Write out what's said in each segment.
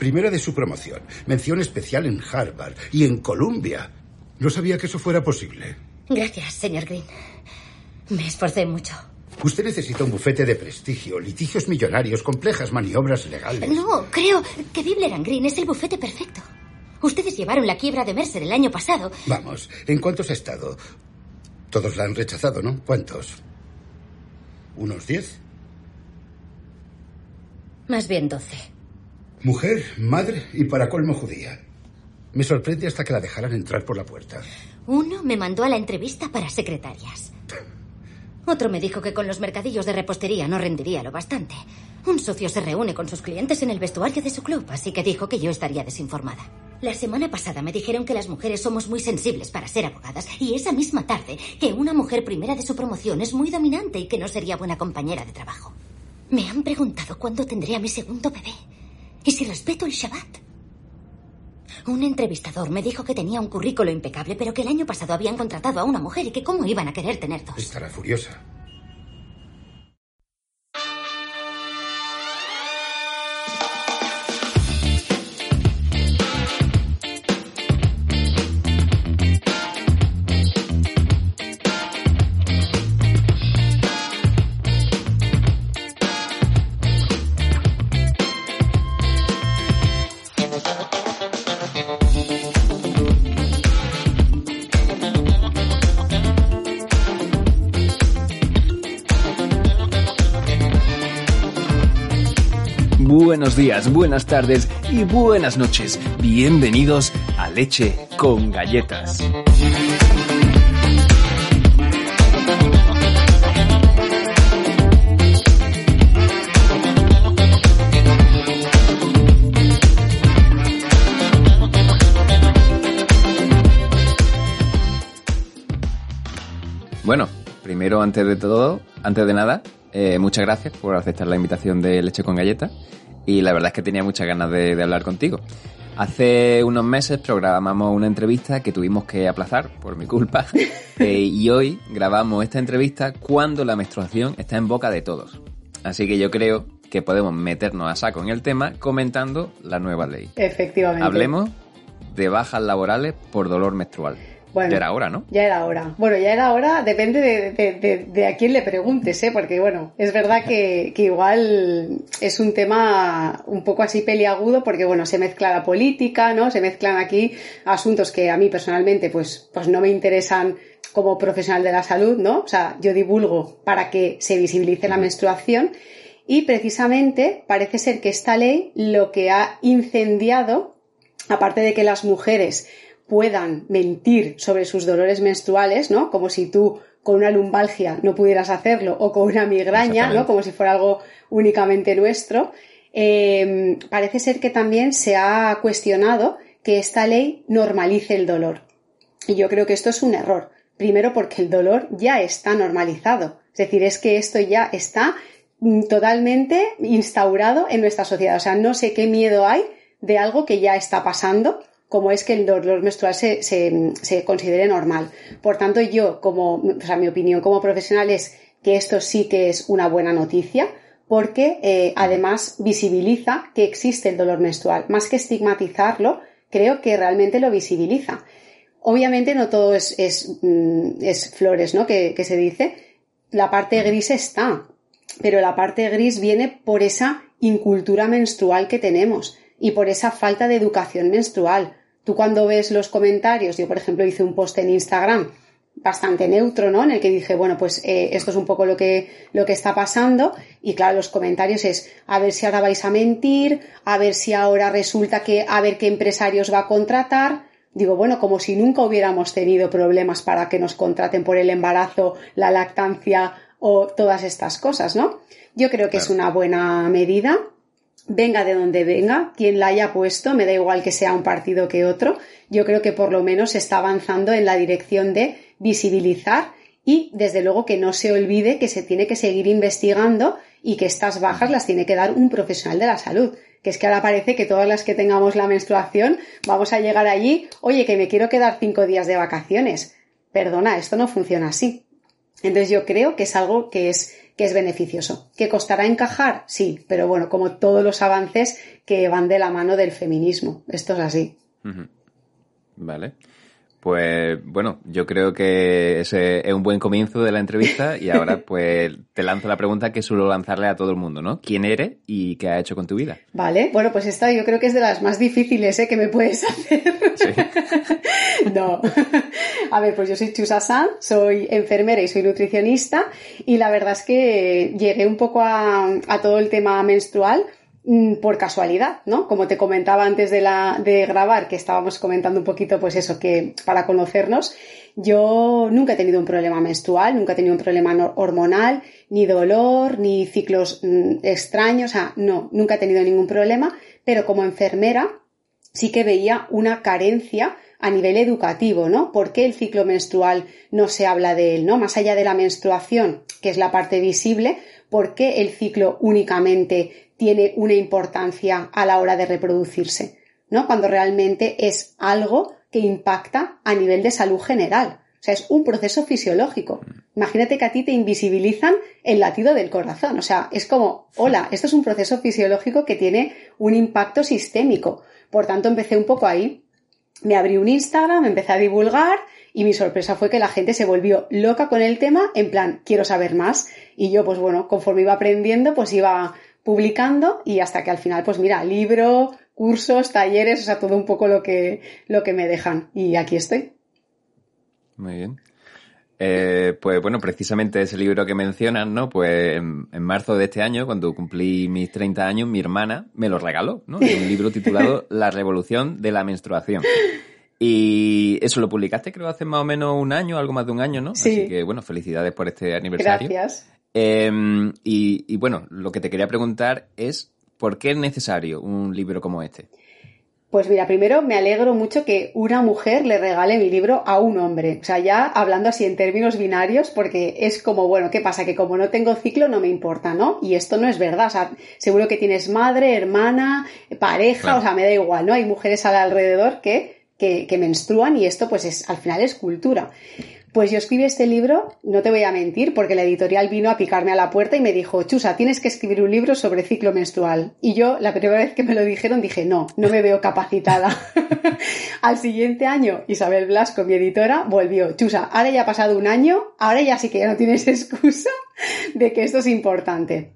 Primera de su promoción. Mención especial en Harvard y en Columbia. No sabía que eso fuera posible. Gracias, señor Green. Me esforcé mucho. Usted necesita un bufete de prestigio, litigios millonarios, complejas maniobras legales. No, creo que Bibler Green es el bufete perfecto. Ustedes llevaron la quiebra de Mercer el año pasado. Vamos, ¿en cuántos ha estado? Todos la han rechazado, ¿no? ¿Cuántos? ¿Unos diez? Más bien doce. Mujer, madre y para colmo judía. Me sorprende hasta que la dejaran entrar por la puerta. Uno me mandó a la entrevista para secretarias. Otro me dijo que con los mercadillos de repostería no rendiría lo bastante. Un socio se reúne con sus clientes en el vestuario de su club, así que dijo que yo estaría desinformada. La semana pasada me dijeron que las mujeres somos muy sensibles para ser abogadas y esa misma tarde que una mujer primera de su promoción es muy dominante y que no sería buena compañera de trabajo. Me han preguntado cuándo tendré a mi segundo bebé y si respeto el Shabbat. Un entrevistador me dijo que tenía un currículo impecable, pero que el año pasado habían contratado a una mujer y que cómo iban a querer tener dos. Estará furiosa. Buenos días, buenas tardes y buenas noches. Bienvenidos a Leche con Galletas. Bueno, primero, antes de todo, antes de nada, eh, muchas gracias por aceptar la invitación de Leche con Galletas y la verdad es que tenía muchas ganas de, hablar contigo. Hace unos meses programamos una entrevista que tuvimos que aplazar por mi culpa eh, y hoy grabamos esta entrevista cuando la menstruación está en boca de todos. Así que yo creo que podemos meternos a saco en el tema comentando la nueva ley. Efectivamente. Hablemos de bajas laborales por dolor menstrual. Bueno, ya era hora, ¿no? Ya era hora. Bueno, ya era hora, depende de, a quién le preguntes, ¿eh? Porque, bueno, es verdad que, igual es un tema un poco así peliagudo porque, bueno, se mezcla la política, ¿no? Se mezclan aquí asuntos que a mí personalmente, pues, pues no me interesan como profesional de la salud, ¿no? O sea, yo divulgo para que se visibilice la menstruación y precisamente parece ser que esta ley lo que ha incendiado, aparte de que las mujeres puedan mentir sobre sus dolores menstruales, ¿no? Como si tú con una lumbalgia no pudieras hacerlo o con una migraña, ¿no? Como si fuera algo únicamente nuestro. Eh, parece ser que también se ha cuestionado que esta ley normalice el dolor. Y yo creo que esto es un error. Primero porque el dolor ya está normalizado. Es decir, es que esto ya está mm, totalmente instaurado en nuestra sociedad. O sea, no sé qué miedo hay de algo que ya está pasando como es que el dolor menstrual se, se, considere normal. Por tanto, yo, como, o sea, mi opinión como profesional es que esto sí que es una buena noticia, porque eh, además visibiliza que existe el dolor menstrual. Más que estigmatizarlo, creo que realmente lo visibiliza. Obviamente no todo es, es, mm, es flores, ¿no? Que se dice. La parte gris está, pero la parte gris viene por esa incultura menstrual que tenemos y por esa falta de educación menstrual. Tú cuando ves los comentarios, yo por ejemplo hice un post en Instagram bastante neutro, ¿no? En el que dije, bueno, pues eh, esto es un poco lo que, lo que está pasando. Y claro, los comentarios es, a ver si ahora vais a mentir, a ver si ahora resulta que, a ver qué empresarios va a contratar. Digo, bueno, como si nunca hubiéramos tenido problemas para que nos contraten por el embarazo, la lactancia o todas estas cosas, ¿no? Yo creo que es una buena medida venga de donde venga, quien la haya puesto, me da igual que sea un partido que otro, yo creo que por lo menos está avanzando en la dirección de visibilizar y desde luego que no se olvide que se tiene que seguir investigando y que estas bajas las tiene que dar un profesional de la salud. Que es que ahora parece que todas las que tengamos la menstruación vamos a llegar allí, oye, que me quiero quedar cinco días de vacaciones. Perdona, esto no funciona así. Entonces yo creo que es algo que es, que es beneficioso. ¿Que costará encajar? Sí, pero bueno, como todos los avances que van de la mano del feminismo. Esto es así. Vale. Pues bueno, yo creo que ese es un buen comienzo de la entrevista y ahora pues te lanzo la pregunta que suelo lanzarle a todo el mundo, ¿no? ¿Quién eres y qué has hecho con tu vida? Vale, bueno, pues esta yo creo que es de las más difíciles ¿eh? que me puedes hacer. Sí. no. A ver, pues yo soy Chusa San, soy enfermera y soy nutricionista y la verdad es que llegué un poco a, a todo el tema menstrual por casualidad, ¿no? Como te comentaba antes de, la, de grabar, que estábamos comentando un poquito, pues eso, que para conocernos, yo nunca he tenido un problema menstrual, nunca he tenido un problema hormonal, ni dolor, ni ciclos mm, extraños, o sea, no, nunca he tenido ningún problema, pero como enfermera sí que veía una carencia a nivel educativo, ¿no? ¿Por qué el ciclo menstrual no se habla de él, ¿no? Más allá de la menstruación, que es la parte visible, ¿por qué el ciclo únicamente tiene una importancia a la hora de reproducirse, ¿no? Cuando realmente es algo que impacta a nivel de salud general. O sea, es un proceso fisiológico. Imagínate que a ti te invisibilizan el latido del corazón. O sea, es como, hola, esto es un proceso fisiológico que tiene un impacto sistémico. Por tanto, empecé un poco ahí. Me abrí un Instagram, empecé a divulgar y mi sorpresa fue que la gente se volvió loca con el tema, en plan, quiero saber más. Y yo, pues bueno, conforme iba aprendiendo, pues iba publicando y hasta que al final, pues mira, libro, cursos, talleres, o sea, todo un poco lo que, lo que me dejan. Y aquí estoy. Muy bien. Eh, pues bueno, precisamente ese libro que mencionas, ¿no? Pues en, marzo de este año, cuando cumplí mis 30 años, mi hermana me lo regaló, ¿no? un libro titulado La revolución de la menstruación. Y eso lo publicaste creo hace más o menos un año, algo más de un año, ¿no? Sí. Así que bueno, felicidades por este aniversario. Gracias. Em, y, bueno, lo que te quería preguntar es, ¿por qué es necesario un libro como este? Pues mira, primero me alegro mucho que una mujer le regale mi libro a un hombre. O sea, ya hablando así en términos binarios, porque es como, bueno, ¿qué pasa? Que como no tengo ciclo no me importa, ¿no? Y esto no es verdad. O sea, seguro que tienes madre, hermana, pareja, o sea, me da igual, ¿no? Hay mujeres alrededor que, que, que menstruan y esto pues es, al final es cultura. Pues yo escribí este libro, no te voy a mentir, porque la editorial vino a picarme a la puerta y me dijo, Chusa, tienes que escribir un libro sobre ciclo menstrual. Y yo, la primera vez que me lo dijeron, dije, no, no me veo capacitada. Al siguiente año, Isabel Blasco, mi editora, volvió, Chusa, ahora ya ha pasado un año, ahora ya sí que ya no tienes excusa de que esto es importante.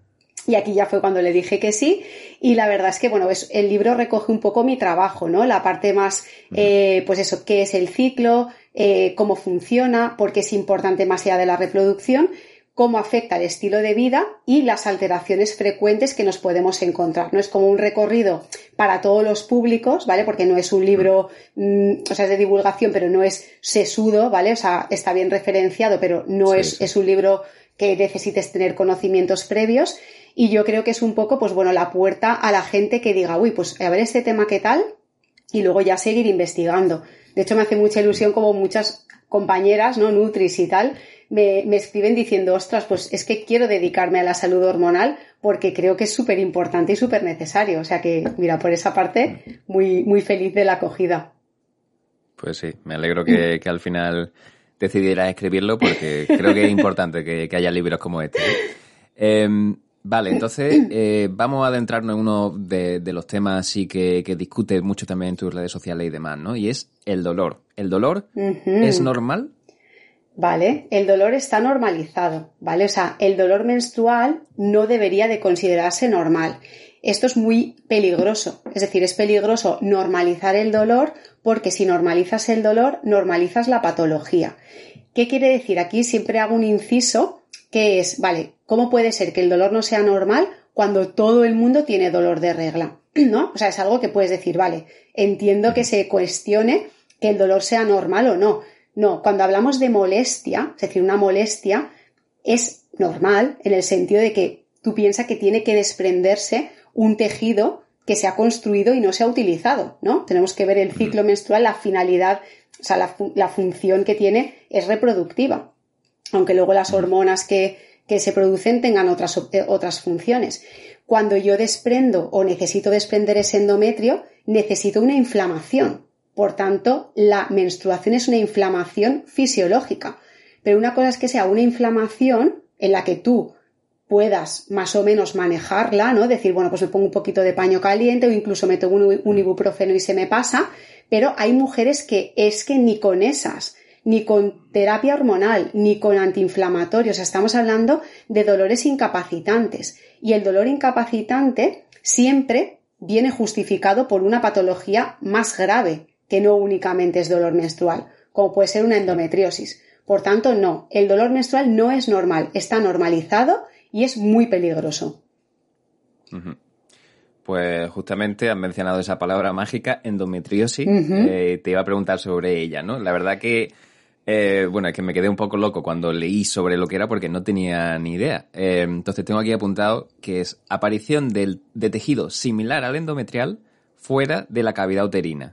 Y aquí ya fue cuando le dije que sí. Y la verdad es que, bueno, el libro recoge un poco mi trabajo, ¿no? La parte más, eh, pues eso, qué es el ciclo, eh, cómo funciona, por qué es importante más allá de la reproducción, cómo afecta el estilo de vida y las alteraciones frecuentes que nos podemos encontrar. No es como un recorrido para todos los públicos, ¿vale? Porque no es un libro, mm, o sea, es de divulgación, pero no es sesudo, ¿vale? O sea, está bien referenciado, pero no es, es un libro que necesites tener conocimientos previos. Y yo creo que es un poco, pues bueno, la puerta a la gente que diga, uy, pues a ver este tema qué tal, y luego ya seguir investigando. De hecho, me hace mucha ilusión como muchas compañeras, ¿no? Nutris y tal, me, me escriben diciendo, ostras, pues es que quiero dedicarme a la salud hormonal porque creo que es súper importante y súper necesario. O sea que, mira, por esa parte, muy, muy feliz de la acogida. Pues sí, me alegro que, que al final decidieras escribirlo porque creo que es importante que, que haya libros como este. Eh, Vale, entonces eh, vamos a adentrarnos en uno de, los temas sí que, que, discutes mucho también en tus redes sociales y demás, ¿no? Y es el dolor. ¿El dolor es normal? Vale, el dolor está normalizado, ¿vale? O sea, el dolor menstrual no debería de considerarse normal. Esto es muy peligroso, es decir, es peligroso normalizar el dolor porque si normalizas el dolor, normalizas la patología. ¿Qué quiere decir? Aquí siempre hago un inciso que es, vale, ¿cómo puede ser que el dolor no sea normal cuando todo el mundo tiene dolor de regla? ¿No? O sea, es algo que puedes decir, vale, entiendo que se cuestione que el dolor sea normal o no. No, cuando hablamos de molestia, es decir, una molestia es normal en el sentido de que tú piensas que tiene que desprenderse un tejido que se ha construido y no se ha utilizado, ¿no? Tenemos que ver el ciclo menstrual, la finalidad, o sea, la, la función que tiene es reproductiva aunque luego las hormonas que, se producen tengan otras, eh, otras funciones. Cuando yo desprendo o necesito desprender ese endometrio, necesito una inflamación. Por tanto, la menstruación es una inflamación fisiológica. Pero una cosa es que sea una inflamación en la que tú puedas más o menos manejarla, ¿no? Decir, bueno, pues me pongo un poquito de paño caliente o incluso me tomo un, ibuprofeno y se me pasa, pero hay mujeres que es que ni con esas, ni con terapia hormonal, ni con antiinflamatorios, estamos hablando de dolores incapacitantes. Y el dolor incapacitante siempre viene justificado por una patología más grave, que no únicamente es dolor menstrual, como puede ser una endometriosis. Por tanto, no, el dolor menstrual no es normal, está normalizado y es muy peligroso. Pues justamente has mencionado esa palabra mágica, endometriosis. Eh, te iba a preguntar sobre ella, ¿no? La verdad que, eh, bueno, es que me quedé un poco loco cuando leí sobre lo que era porque no tenía ni idea. Eh, entonces tengo aquí apuntado que es aparición del, de tejido similar al endometrial fuera de la cavidad uterina.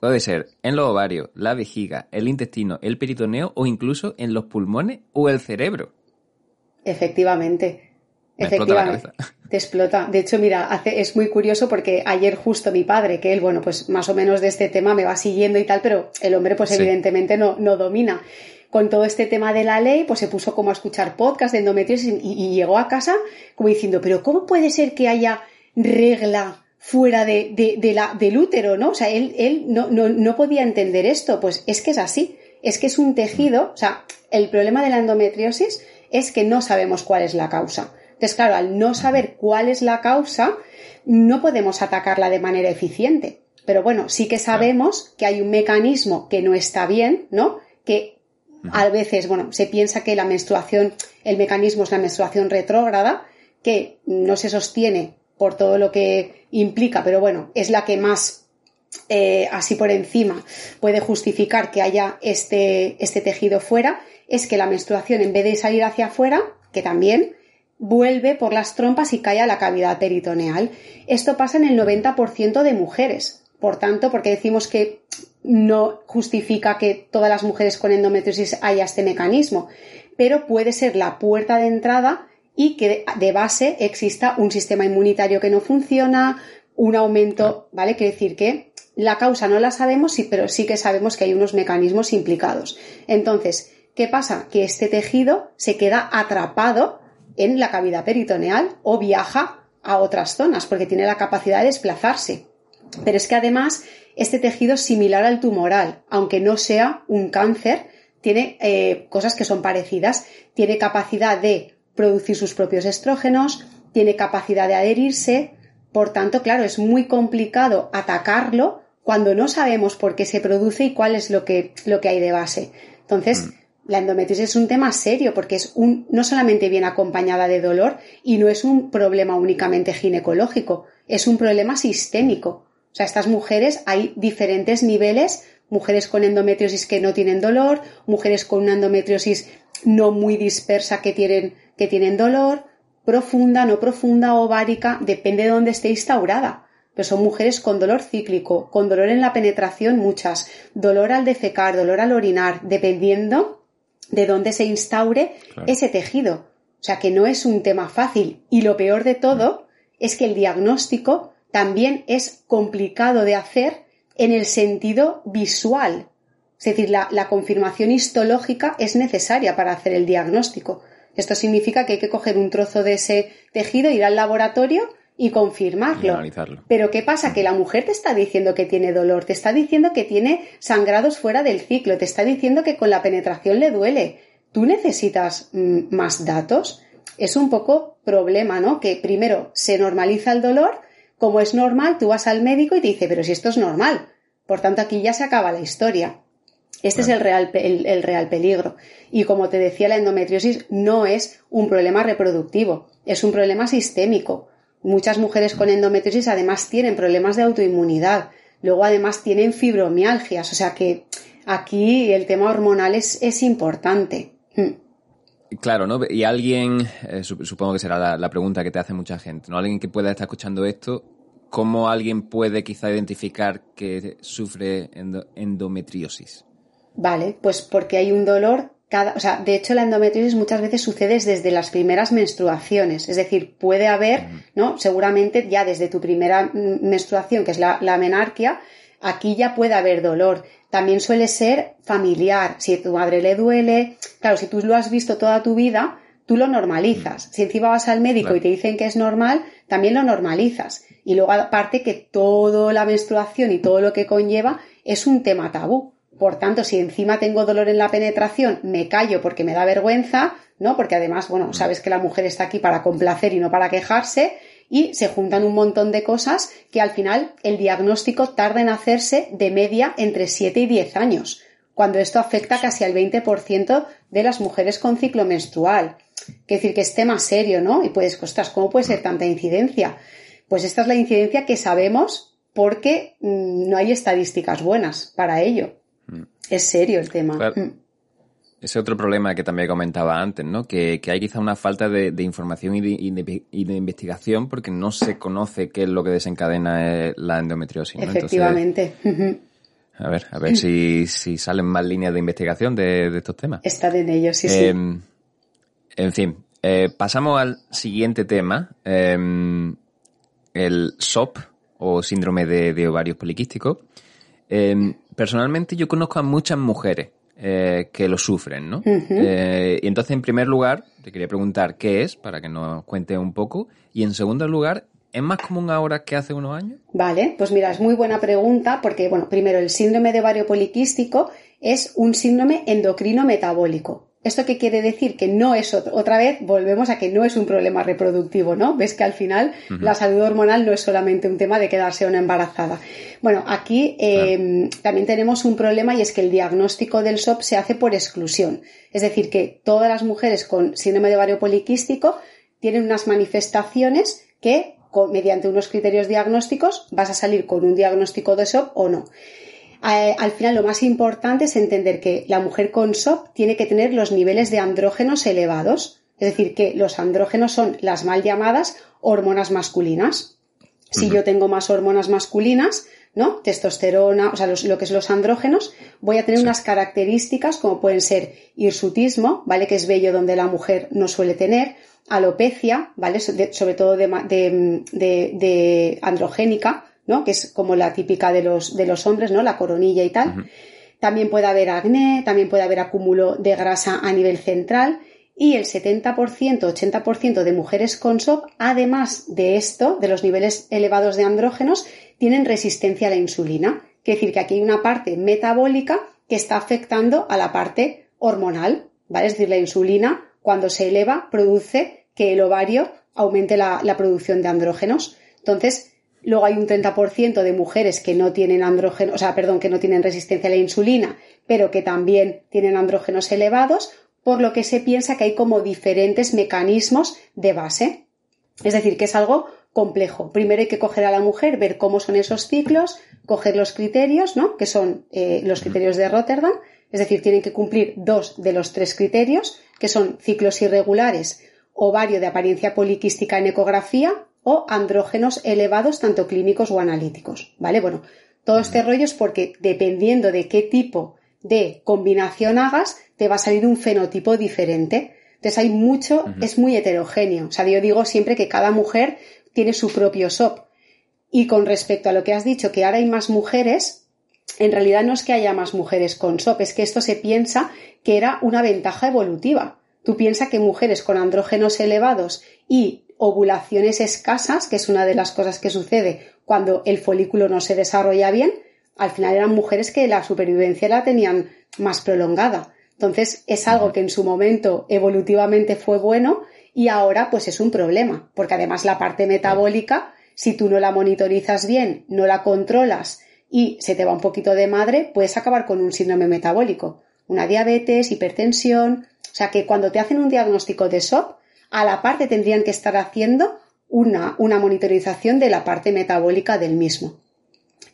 Puede ser en los ovarios, la vejiga, el intestino, el peritoneo o incluso en los pulmones o el cerebro. Efectivamente. Efectivamente. te explota. De hecho, mira, hace, es muy curioso porque ayer justo mi padre, que él, bueno, pues más o menos de este tema me va siguiendo y tal, pero el hombre, pues evidentemente no, no domina. Con todo este tema de la ley, pues se puso como a escuchar podcast de endometriosis y, llegó a casa como diciendo, pero ¿cómo puede ser que haya regla fuera de, de, la, del útero, ¿no? O sea, él, él no, no, no podía entender esto. Pues es que es así. Es que es un tejido, o sea, el problema de la endometriosis es que no sabemos cuál es la causa. Entonces, claro, al no saber cuál es la causa, no podemos atacarla de manera eficiente. Pero bueno, sí que sabemos que hay un mecanismo que no está bien, ¿no? Que a veces, bueno, se piensa que la menstruación, el mecanismo es la menstruación retrógrada, que no se sostiene por todo lo que implica, pero bueno, es la que más eh, así por encima puede justificar que haya este, este tejido fuera es que la menstruación, en vez de salir hacia afuera, que también, vuelve por las trompas y cae a la cavidad peritoneal. Esto pasa en el 90% de mujeres. Por tanto, porque decimos que no justifica que todas las mujeres con endometriosis haya este mecanismo, pero puede ser la puerta de entrada y que de base exista un sistema inmunitario que no funciona, un aumento, ¿vale? Quiere decir que la causa no la sabemos, pero sí que sabemos que hay unos mecanismos implicados. Entonces, ¿Qué pasa? Que este tejido se queda atrapado en la cavidad peritoneal o viaja a otras zonas porque tiene la capacidad de desplazarse. Pero es que además este tejido es similar al tumoral, aunque no sea un cáncer, tiene eh, cosas que son parecidas. Tiene capacidad de producir sus propios estrógenos, tiene capacidad de adherirse, por tanto, claro, es muy complicado atacarlo cuando no sabemos por qué se produce y cuál es lo que, lo que hay de base. Entonces, mm la endometriosis es un tema serio porque es un, no solamente viene acompañada de dolor y no es un problema únicamente ginecológico, es un problema sistémico. O sea, estas mujeres hay diferentes niveles, mujeres con endometriosis que no tienen dolor, mujeres con una endometriosis no muy dispersa que tienen, que tienen dolor, profunda, no profunda, ovárica, depende de dónde esté instaurada. Pero son mujeres con dolor cíclico, con dolor en la penetración muchas, dolor al defecar, dolor al orinar, dependiendo de dónde se instaure ese tejido. O sea que no es un tema fácil. Y lo peor de todo es que el diagnóstico también es complicado de hacer en el sentido visual. Es decir, la, confirmación histológica es necesaria para hacer el diagnóstico. Esto significa que hay que coger un trozo de ese tejido, ir al laboratorio y confirmarlo. Pero ¿qué pasa? Que la mujer te está diciendo que tiene dolor, te está diciendo que tiene sangrados fuera del ciclo, te está diciendo que con la penetración le duele. ¿Tú necesitas mm, más datos? Es un poco problema, ¿no? Que primero se normaliza el dolor, como es normal, tú vas al médico y te dice, pero si esto es normal. Por tanto, aquí ya se acaba la historia. Este es el real, el real peligro. Y como te decía, la endometriosis no es un problema reproductivo, es un problema sistémico Muchas mujeres con endometriosis además tienen problemas de autoinmunidad, luego además tienen fibromialgias, o sea que aquí el tema hormonal es, importante. Mm. Claro, ¿no? Y alguien, eh, supongo que será la, pregunta que te hace mucha gente, ¿no? Alguien que pueda estar escuchando esto, ¿cómo alguien puede quizá identificar que sufre endometriosis? Vale, pues porque hay un dolor o sea, de hecho la endometriosis muchas veces sucede desde las primeras menstruaciones, es decir, puede haber, ¿no? Seguramente ya desde tu primera menstruación, que es la, menarquia, aquí ya puede haber dolor. También suele ser familiar. Si a tu madre le duele, claro, si tú lo has visto toda tu vida, tú lo normalizas. Si encima vas al médico y te dicen que es normal, también lo normalizas. Y luego aparte que toda la menstruación y todo lo que conlleva es un tema tabú. Por tanto, si encima tengo dolor en la penetración, me callo porque me da vergüenza, ¿no? Porque además, bueno, sabes que la mujer está aquí para complacer y no para quejarse, y se juntan un montón de cosas que al final el diagnóstico tarda en hacerse de media entre 7 y 10 años, cuando esto afecta casi al 20% de las mujeres con ciclo menstrual. Que decir que es tema serio, ¿no? Y puedes, ostras, ¿cómo puede ser tanta incidencia? Pues esta es la incidencia que sabemos porque mm, no hay estadísticas buenas para ello. Mm. Es serio el tema. Mm. Ese otro problema que también comentaba antes, ¿no? Que, hay quizá una falta de, información y de, investigación porque no se conoce qué es lo que desencadena eh, la endometriosis. Efectivamente. a ver, a ver si, salen más líneas de investigación de, estos temas. Están en ellos, sí, sí. Em, en fin, eh, pasamos al siguiente tema, em, el SOP o síndrome de, ovarios poliquísticos. Em, personalmente yo conozco a muchas mujeres eh, que lo sufren, ¿no? Eh, y entonces, en primer lugar, te quería preguntar qué es, para que nos cuente un poco. Y en segundo lugar, ¿es más común ahora que hace unos años? Vale, pues mira, es muy buena pregunta porque, bueno, primero, el síndrome de ovario poliquístico es un síndrome endocrino metabólico. ¿Esto qué quiere decir? Que no es otra vez, volvemos a que no es un problema reproductivo, ¿no? Ves que al final la salud hormonal no es solamente un tema de quedarse una embarazada. Bueno, aquí eh, también tenemos un problema y es que el diagnóstico del SOP se hace por exclusión. Es decir, que todas las mujeres con síndrome de ovario poliquístico tienen unas manifestaciones que mediante unos criterios diagnósticos vas a salir con un diagnóstico de SOP o no. Eh, al final lo más importante es entender que la mujer con SOP tiene que tener los niveles de andrógenos elevados, es decir, que los andrógenos son las mal llamadas hormonas masculinas. Si yo tengo más hormonas masculinas, ¿no? Testosterona, o sea, lo que es los andrógenos, voy a tener unas características como pueden ser hirsutismo, ¿vale? Que es vello donde la mujer no suele tener, alopecia, ¿vale? sobre todo de androgénica, ¿no? Que es como la típica de los, de los hombres, ¿no? La coronilla y tal. También puede haber acné, también puede haber acúmulo de grasa a nivel central y el 70%, 80% de mujeres con SOP, además de esto, de los niveles elevados de andrógenos, tienen resistencia a la insulina. Quiere decir que aquí hay una parte metabólica que está afectando a la parte hormonal, ¿vale? Es decir, la insulina, cuando se eleva, produce que el ovario aumente la, la producción de andrógenos. Entonces, Luego hay un 30% de mujeres que no tienen andrógeno, o sea, perdón, que no tienen resistencia a la insulina, pero que también tienen andrógenos elevados, por lo que se piensa que hay como diferentes mecanismos de base. Es decir, que es algo complejo. Primero hay que coger a la mujer, ver cómo son esos ciclos, coger los criterios, ¿no? Que son eh, los criterios de Rotterdam. Es decir, tienen que cumplir dos de los tres criterios, que son ciclos irregulares, ovario de apariencia poliquística en ecografía o andrógenos elevados, tanto clínicos o analíticos. ¿Vale? Bueno, todo este rollo es porque dependiendo de qué tipo de combinación hagas, te va a salir un fenotipo diferente. Entonces hay mucho, es muy heterogéneo. O sea, yo digo siempre que cada mujer tiene su propio SOP. Y con respecto a lo que has dicho, que ahora hay más mujeres, en realidad no es que haya más mujeres con SOP, es que esto se piensa que era una ventaja evolutiva. Tú piensas que mujeres con andrógenos elevados y ovulaciones escasas, que es una de las cosas que sucede cuando el folículo no se desarrolla bien, al final eran mujeres que la supervivencia la tenían más prolongada. Entonces es algo que en su momento evolutivamente fue bueno y ahora pues es un problema, porque además la parte metabólica, si tú no la monitorizas bien, no la controlas y se te va un poquito de madre, puedes acabar con un síndrome metabólico, una diabetes, hipertensión. O sea que cuando te hacen un diagnóstico de SOP, a la parte tendrían que estar haciendo una, una monitorización de la parte metabólica del mismo.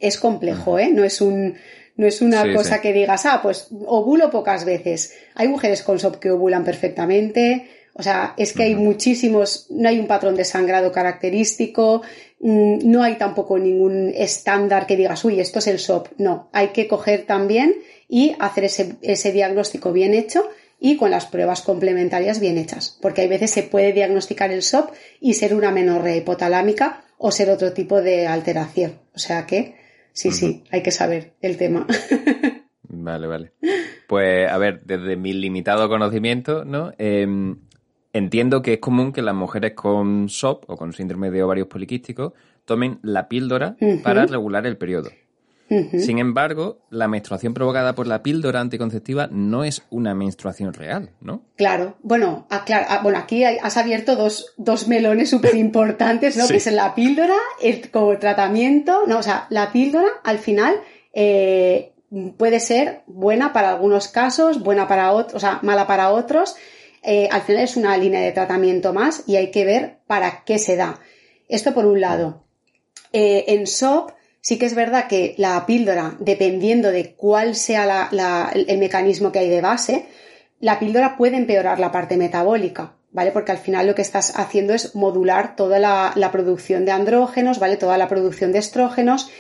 Es complejo, ¿eh? No es un, no es una cosa que digas, ah, pues ovulo pocas veces. Hay mujeres con SOP que ovulan perfectamente. O sea, es que hay muchísimos, no hay un patrón de sangrado característico, mm, no hay tampoco ningún estándar que digas, uy, esto es el SOP. No, hay que coger también y hacer ese, ese diagnóstico bien hecho y con las pruebas complementarias bien hechas, porque hay veces se puede diagnosticar el SOP y ser una menorrea hipotalámica o ser otro tipo de alteración. O sea que Sí, sí, hay que saber el tema. Vale, vale. Pues, a ver, desde mi limitado conocimiento, ¿no? Em, entiendo que es común que las mujeres con SOP o con síndrome de ovarios poliquísticos tomen la píldora para regular el periodo. Sin embargo, la menstruación provocada por la píldora anticonceptiva no es una menstruación real, ¿no? Claro. Bueno, bueno aquí has abierto dos, melones súper importantes, ¿no? Que es la píldora, el como tratamiento, ¿no? O sea, la píldora al final eh, puede ser buena para algunos casos, buena para otros, o sea, mala para otros. Eh, al final es una línea de tratamiento más y hay que ver para qué se da. Esto por un lado. Eh, en SOP sí que es verdad que la píldora, dependiendo de cuál sea el mecanismo que hay de base, la píldora puede empeorar la parte metabólica, ¿vale? Porque al final lo que estás haciendo es modular toda la, la producción de andrógenos, ¿vale? Toda la producción de estrógenos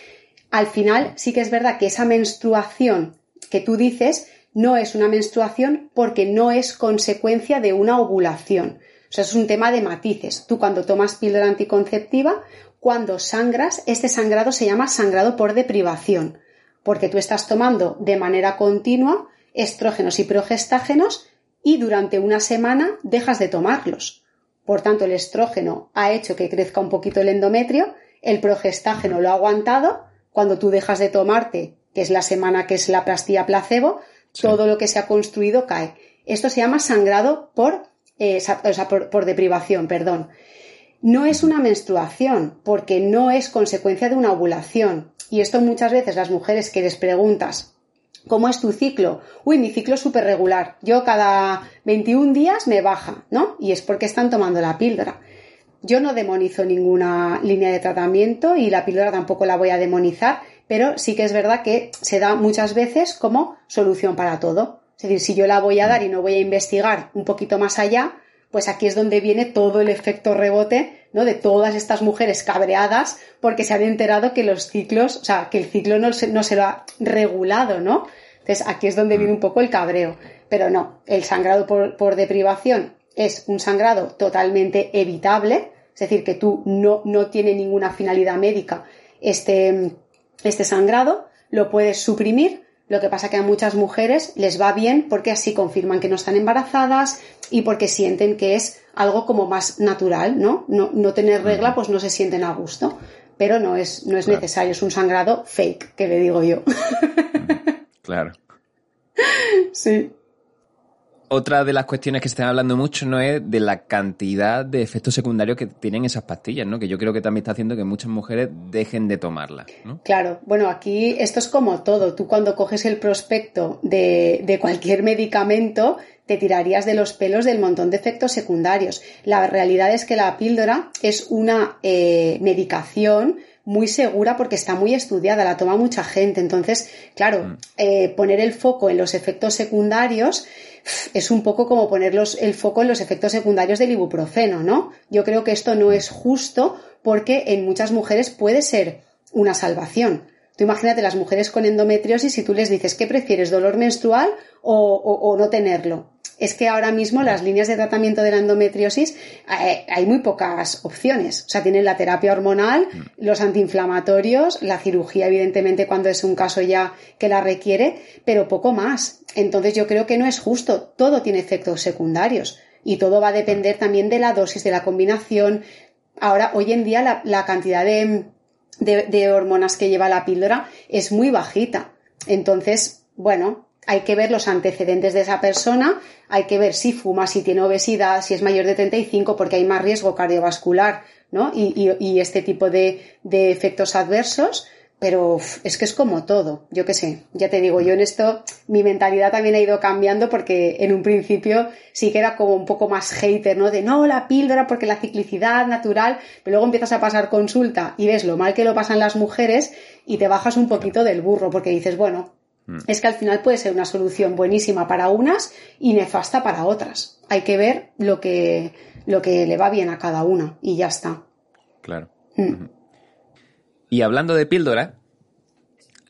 al final sí que es verdad que esa menstruación que tú dices no es una menstruación porque no es consecuencia de una ovulación. O sea, es un tema de matices. Tú cuando tomas píldora anticonceptiva, cuando sangras, este sangrado se llama sangrado por deprivación, porque tú estás tomando de manera continua estrógenos y progestágenos y durante una semana dejas de tomarlos. Por tanto, el estrógeno ha hecho que crezca un poquito el endometrio, el progestágeno lo ha aguantado cuando tú dejas de tomarte, que es la semana que es la pastilla placebo, todo lo que se ha construido cae. Esto se llama sangrado por, eh, o sea, por, deprivación, perdón. No es una menstruación, porque no es consecuencia de una ovulación. Y esto muchas veces las mujeres que les preguntas, ¿cómo es tu ciclo? Uy, mi ciclo es súper regular. Yo cada 21 días me baja, ¿no? Y es porque están tomando la píldora. Yo no demonizo ninguna línea de tratamiento y la píldora tampoco la voy a demonizar, pero sí que es verdad que se da muchas veces como solución para todo. Es decir, si yo la voy a dar y no voy a investigar un poquito más allá, pues aquí es donde viene todo el efecto rebote, ¿no? De todas estas mujeres cabreadas porque se han enterado que los ciclos, o sea, que el ciclo no se, no se lo ha regulado, ¿no? Entonces aquí es donde viene un poco el cabreo. Pero no, el sangrado por, por deprivación es un sangrado totalmente evitable, es decir, que tú no, no tiene ninguna finalidad médica este, este sangrado, lo puedes suprimir. Lo que pasa que a muchas mujeres les va bien porque así confirman que no están embarazadas y porque sienten que es algo como más natural, ¿no? No, no tener regla, pues no se sienten a gusto. Pero no es, no es necesario, es un sangrado fake, que le digo yo. Claro. Sí. Otra de las cuestiones que se están hablando mucho no es de la cantidad de efectos secundarios que tienen esas pastillas, ¿no? Que yo creo que también está haciendo que muchas mujeres dejen de tomarlas, ¿no? Claro, bueno, aquí esto es como todo. Tú cuando coges el prospecto de, de cualquier medicamento, te tirarías de los pelos del montón de efectos secundarios. La realidad es que la píldora es una eh, medicación muy segura porque está muy estudiada, la toma mucha gente. Entonces, claro, mm. eh, poner el foco en los efectos secundarios es un poco como poner el foco en los efectos secundarios del ibuprofeno, ¿no? Yo creo que esto no es justo porque en muchas mujeres puede ser una salvación. Tú imagínate las mujeres con endometriosis y tú les dices, ¿qué prefieres, dolor menstrual o no tenerlo? Es que ahora mismo las líneas de tratamiento de la endometriosis eh, hay muy pocas opciones. O sea, tienen la terapia hormonal, mm. los antiinflamatorios, la cirugía, evidentemente, cuando es un caso ya que la requiere, pero poco más. Entonces yo creo que no es justo. Todo tiene efectos secundarios y todo va a depender también de la dosis, de la combinación. Ahora, hoy en día, la, cantidad de, de hormonas que lleva la píldora es muy bajita. Entonces, bueno, hay que ver los antecedentes de esa persona, hay que ver si fuma, si tiene obesidad, si es mayor de 35, porque hay más riesgo cardiovascular, ¿no? Y, este tipo de, efectos adversos, pero es que es como todo, yo qué sé, ya te digo, yo en esto mi mentalidad también ha ido cambiando porque en un principio sí que era como un poco más hater, ¿no? De no, la píldora porque la ciclicidad natural, pero luego empiezas a pasar consulta y ves lo mal que lo pasan las mujeres y te bajas un poquito del burro porque dices, bueno, Mm. es que al final puede ser una solución buenísima para unas y nefasta para otras. Hay que ver lo que, lo que le va bien a cada una y ya está. Claro. Mm. Y hablando de píldora,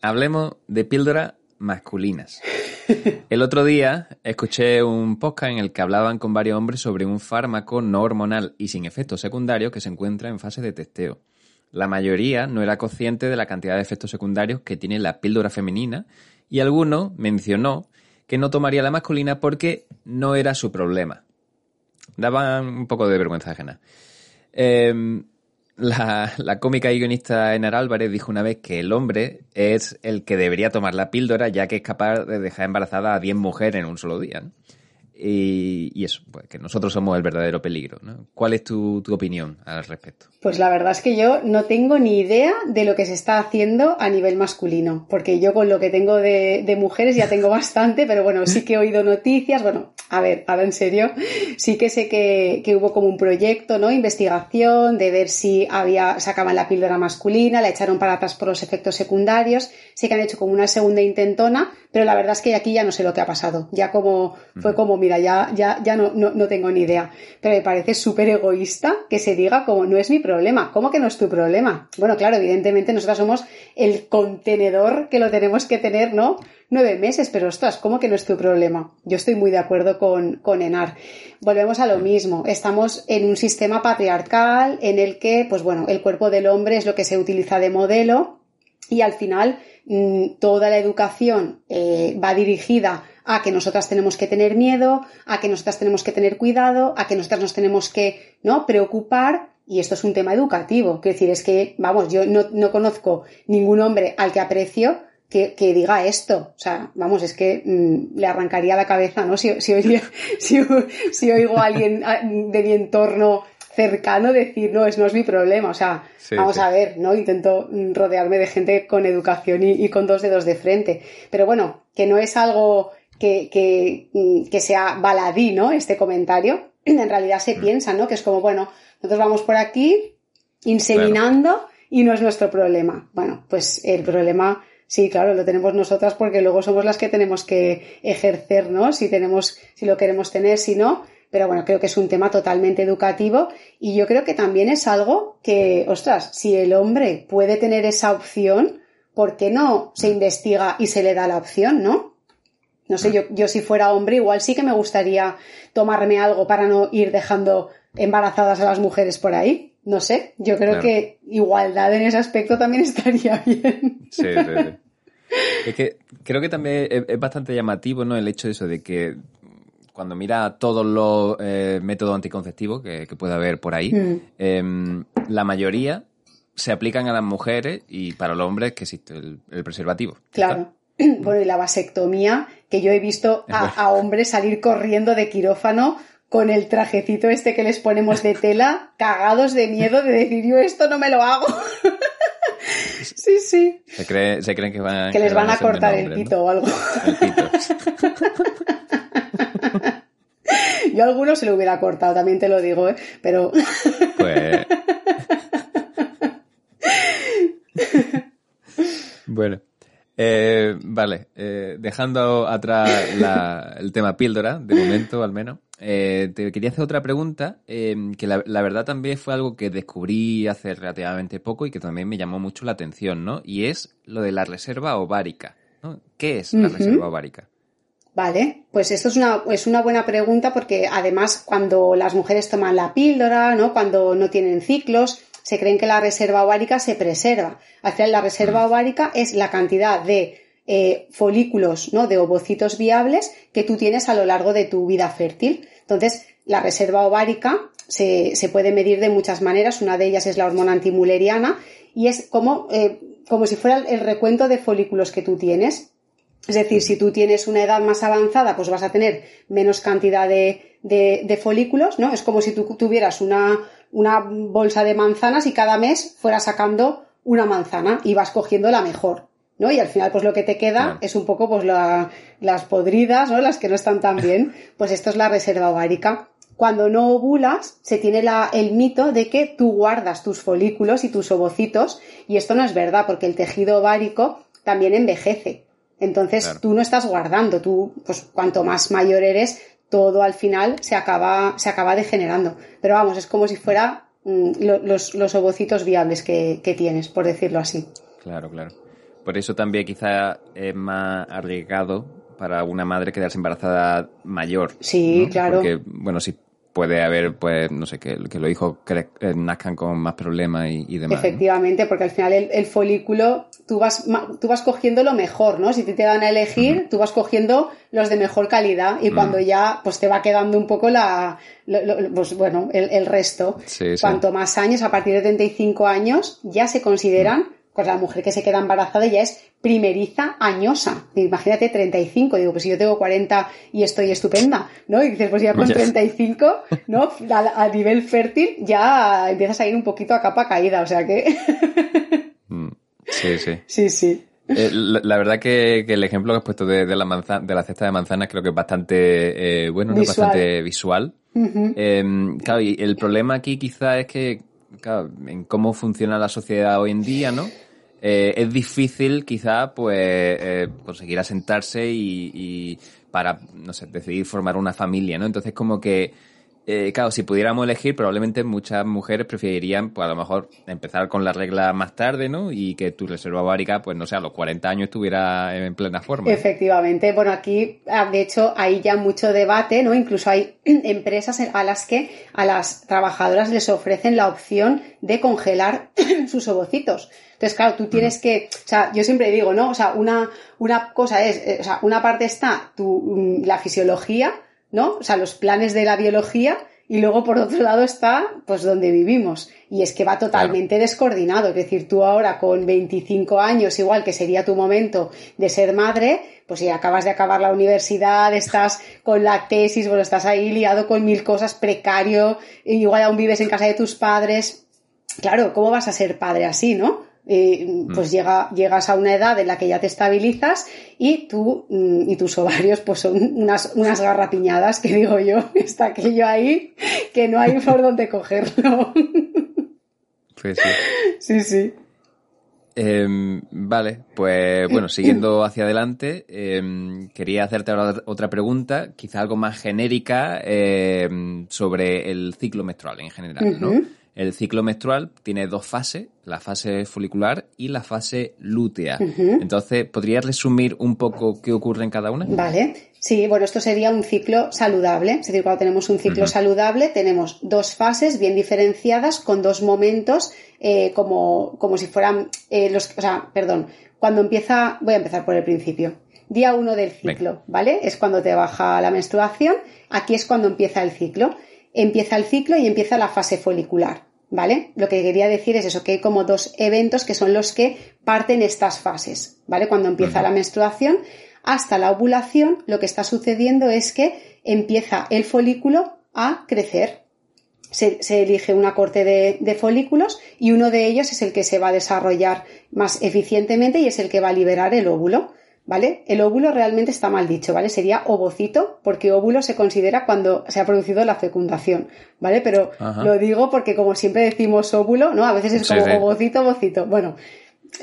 hablemos de píldora masculinas. El otro día escuché un podcast en el que hablaban con varios hombres sobre un fármaco no hormonal y sin efectos secundarios que se encuentra en fase de testeo. la mayoría no era consciente de la cantidad de efectos secundarios que tiene la píldora femenina y alguno mencionó que no tomaría la masculina porque no era su problema. Daban un poco de vergüenza ajena. Em, la, la, cómica y guionista Enar Álvarez dijo una vez que el hombre es el que debería tomar la píldora ya que es capaz de dejar embarazada a 10 mujeres en un solo día. Y, eso, pues que nosotros somos el verdadero peligro. ¿no? ¿Cuál es tu, tu, opinión al respecto? Pues la verdad es que yo no tengo ni idea de lo que se está haciendo a nivel masculino, porque yo con lo que tengo de, de mujeres ya tengo bastante, pero bueno, sí que he oído noticias, bueno, a ver, ahora en serio, sí que sé que, que, hubo como un proyecto, ¿no? Investigación de ver si había, sacaban la píldora masculina, la echaron para atrás por los efectos secundarios, sí que han hecho como una segunda intentona, pero la verdad es que aquí ya no sé lo que ha pasado, ya como, fue como, mira, ya, ya, ya no, no, no tengo ni idea, pero me parece súper egoísta que se diga como no es mi problema, ¿cómo que no es tu problema? Bueno, claro, evidentemente nosotros somos el contenedor que lo tenemos que tener, ¿no? Nueve meses, pero ostras, ¿cómo que no es tu problema? Yo estoy muy de acuerdo con, con Enar. Volvemos a lo mismo, estamos en un sistema patriarcal en el que, pues bueno, el cuerpo del hombre es lo que se utiliza de modelo y al final mm, toda la educación eh, va dirigida a que nosotras tenemos que tener miedo, a que nosotras tenemos que tener cuidado, a que nosotras nos tenemos que ¿no? preocupar y esto es un tema educativo. Quiero decir, es que, vamos, yo no, no conozco ningún hombre al que aprecio que, que, diga esto. O sea, vamos, es que mmm, le arrancaría la cabeza, ¿no? Si, si, oiría, si, si, oigo a alguien de mi entorno cercano decir, no, es no es mi problema. O sea, sí, vamos sí. a ver, ¿no? Intento rodearme de gente con educación y, y, con dos dedos de frente. Pero bueno, que no es algo que, que, que sea baladí, ¿no? Este comentario. En realidad se mm. piensa, ¿no? Que es como, bueno, nosotros vamos por aquí inseminando claro. y no es nuestro problema. Bueno, pues el problema Sí, claro, lo tenemos nosotras porque luego somos las que tenemos que ejercer, ¿no? Si tenemos, si lo queremos tener, si no. Pero bueno, creo que es un tema totalmente educativo y yo creo que también es algo que, ostras, si el hombre puede tener esa opción, ¿por qué no se investiga y se le da la opción, no? No sé, yo, yo si fuera hombre, igual sí que me gustaría tomarme algo para no ir dejando embarazadas a las mujeres por ahí no sé, yo creo claro. que igualdad en ese aspecto también estaría bien. Sí, sí, sí. Es que creo que también es, bastante llamativo, ¿no? El hecho de eso, de que cuando mira todos los eh, métodos anticonceptivos que, que, puede haber por ahí, mm. eh, la mayoría se aplican a las mujeres y para los hombres que existe el, el preservativo. Claro. Bueno, y la vasectomía, que yo he visto a, a hombres salir corriendo de quirófano con el trajecito este que les ponemos de tela, cagados de miedo de decir yo esto no me lo hago. sí, sí. Se, cree, se, creen que van que les van, van a, cortar el pito ¿no? o algo. El pito. yo a alguno se lo hubiera cortado, también te lo digo, ¿eh? pero. pues. bueno. Eh, vale, eh, dejando atrás la, el tema píldora, de momento al menos, eh, te quería hacer otra pregunta, eh, que la, la, verdad también fue algo que descubrí hace relativamente poco y que también me llamó mucho la atención, ¿no? Y es lo de la reserva ovárica. ¿no? ¿Qué es la uh -huh. reserva ovárica? Vale, pues esto es una, es una buena pregunta porque además cuando las mujeres toman la píldora, ¿no? Cuando no tienen ciclos, se creen que la reserva ovárica se preserva. Al final, la reserva ovárica es la cantidad de eh, folículos, ¿no? De ovocitos viables que tú tienes a lo largo de tu vida fértil. Entonces, la reserva ovárica se, se puede medir de muchas maneras. Una de ellas es la hormona antimuleriana y es como, eh, como si fuera el recuento de folículos que tú tienes. Es decir, si tú tienes una edad más avanzada, pues vas a tener menos cantidad de, de, de folículos, ¿no? Es como si tú tuvieras una, una bolsa de manzanas y cada mes fueras sacando una manzana y vas cogiendo la mejor. ¿no? Y al final, pues lo que te queda claro. es un poco, pues la, las podridas, ¿no? Las que no están tan bien. Pues esto es la reserva ovárica. Cuando no ovulas, se tiene la, el mito de que tú guardas tus folículos y tus ovocitos, y esto no es verdad, porque el tejido ovárico también envejece. Entonces, claro. tú no estás guardando, tú, pues cuanto más mayor eres, todo al final se acaba, se acaba degenerando. Pero vamos, es como si fuera mmm, los, los ovocitos viables que, que tienes, por decirlo así. Claro, claro. Por eso también quizá es más arriesgado para una madre quedarse embarazada mayor. Sí, ¿no? claro. Porque, bueno, si, puede haber, pues, no sé, que, que los hijos eh, nazcan con más problemas y, demás. Efectivamente, porque al final el, folículo, tú vas, tú vas cogiendo lo mejor, ¿no? Si te, te dan a elegir, tú vas cogiendo los de mejor calidad y cuando ya, pues te va quedando un poco la, pues bueno, el, resto. Cuanto más años, a partir de 35 años, ya se consideran pues la mujer que se queda embarazada ya es primeriza añosa. Imagínate 35, digo, pues si yo tengo 40 y estoy estupenda, ¿no? Y dices, pues ya con 35, ¿no? A, nivel fértil ya empiezas a ir un poquito a capa caída, o sea que... Mm, sí, sí. Sí, sí. Eh, la, verdad que, el ejemplo que has puesto de, la, manzana, de la cesta de manzanas creo que es bastante, eh, bueno, bastante visual. Em, claro, y el problema aquí quizá es que, claro, en cómo funciona la sociedad hoy en día, ¿no? Eh, es difícil quizá pues eh, conseguir asentarse y, y, para, no sé, decidir formar una familia, ¿no? Entonces como que, eh, claro, si pudiéramos elegir, probablemente muchas mujeres preferirían, pues a lo mejor empezar con la regla más tarde, ¿no? Y que tu reserva ovárica, pues no sé, a los 40 años estuviera en plena forma. Efectivamente. Bueno, aquí, ah, de hecho, hay ya mucho debate, ¿no? Incluso hay empresas a las que a las trabajadoras les ofrecen la opción de congelar sus ovocitos. Entonces, claro, tú tienes que, o sea, yo siempre digo, ¿no? O sea, una, una cosa es, eh, o sea, una parte está tu, mm, la fisiología, ¿no? O sea, los planes de la biología y luego por otro lado está, pues, donde vivimos. Y es que va totalmente descoordinado. Es decir, tú ahora con 25 años, igual que sería tu momento de ser madre, pues si acabas de acabar la universidad, estás con la tesis, bueno, estás ahí liado con mil cosas, precario, igual aún vives en casa de tus padres. Claro, ¿cómo vas a ser padre así, no? Mm. pues llega, llegas a una edad en la que ya te estabilizas y tú mm, y tus ovarios pues son unas, unas garrapiñadas que digo yo, está aquello ahí que no hay por dónde cogerlo. Pues sí. Sí, sí. Em, vale, pues bueno, siguiendo hacia adelante, em, quería hacerte ahora otra pregunta, quizá algo más genérica em, sobre el ciclo menstrual en general, ¿no? El ciclo menstrual tiene dos fases, la fase folicular y la fase lútea. Entonces, ¿podrías resumir un poco qué ocurre en cada una? Vale. Sí, bueno, esto sería un ciclo saludable. Es decir, cuando tenemos un ciclo saludable, tenemos dos fases bien diferenciadas con dos momentos eh, como, como si fueran eh, los. O sea, perdón. Cuando empieza. Voy a empezar por el principio. Día uno del ciclo, ¿vale? Es cuando te baja la menstruación. Aquí es cuando empieza el ciclo empieza el ciclo y empieza la fase folicular, ¿vale? Lo que quería decir es eso, que hay como dos eventos que son los que parten estas fases, ¿vale? Cuando empieza la menstruación hasta la ovulación, lo que está sucediendo es que empieza el folículo a crecer. Se, elige una corte de, de, folículos y uno de ellos es el que se va a desarrollar más eficientemente y es el que va a liberar el óvulo. ¿Vale? El óvulo realmente está mal dicho, ¿vale? Sería ovocito, porque óvulo se considera cuando se ha producido la fecundación, ¿vale? Pero lo digo porque como siempre decimos óvulo, ¿no? A veces es como ovocito, ovocito. Bueno,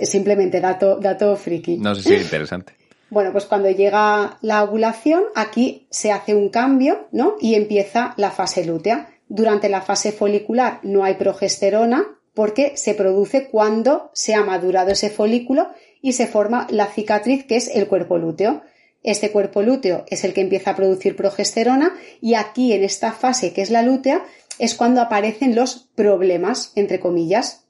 simplemente dato, dato friki. No sé si es interesante. Bueno, pues cuando llega la ovulación, aquí se hace un cambio, ¿no? Y empieza la fase lútea. Durante la fase folicular no hay progesterona porque se produce cuando se ha madurado ese folículo y se forma la cicatriz que es el cuerpo lúteo. Este cuerpo lúteo es el que empieza a producir progesterona y aquí en esta fase que es la lútea es cuando aparecen los problemas, entre comillas.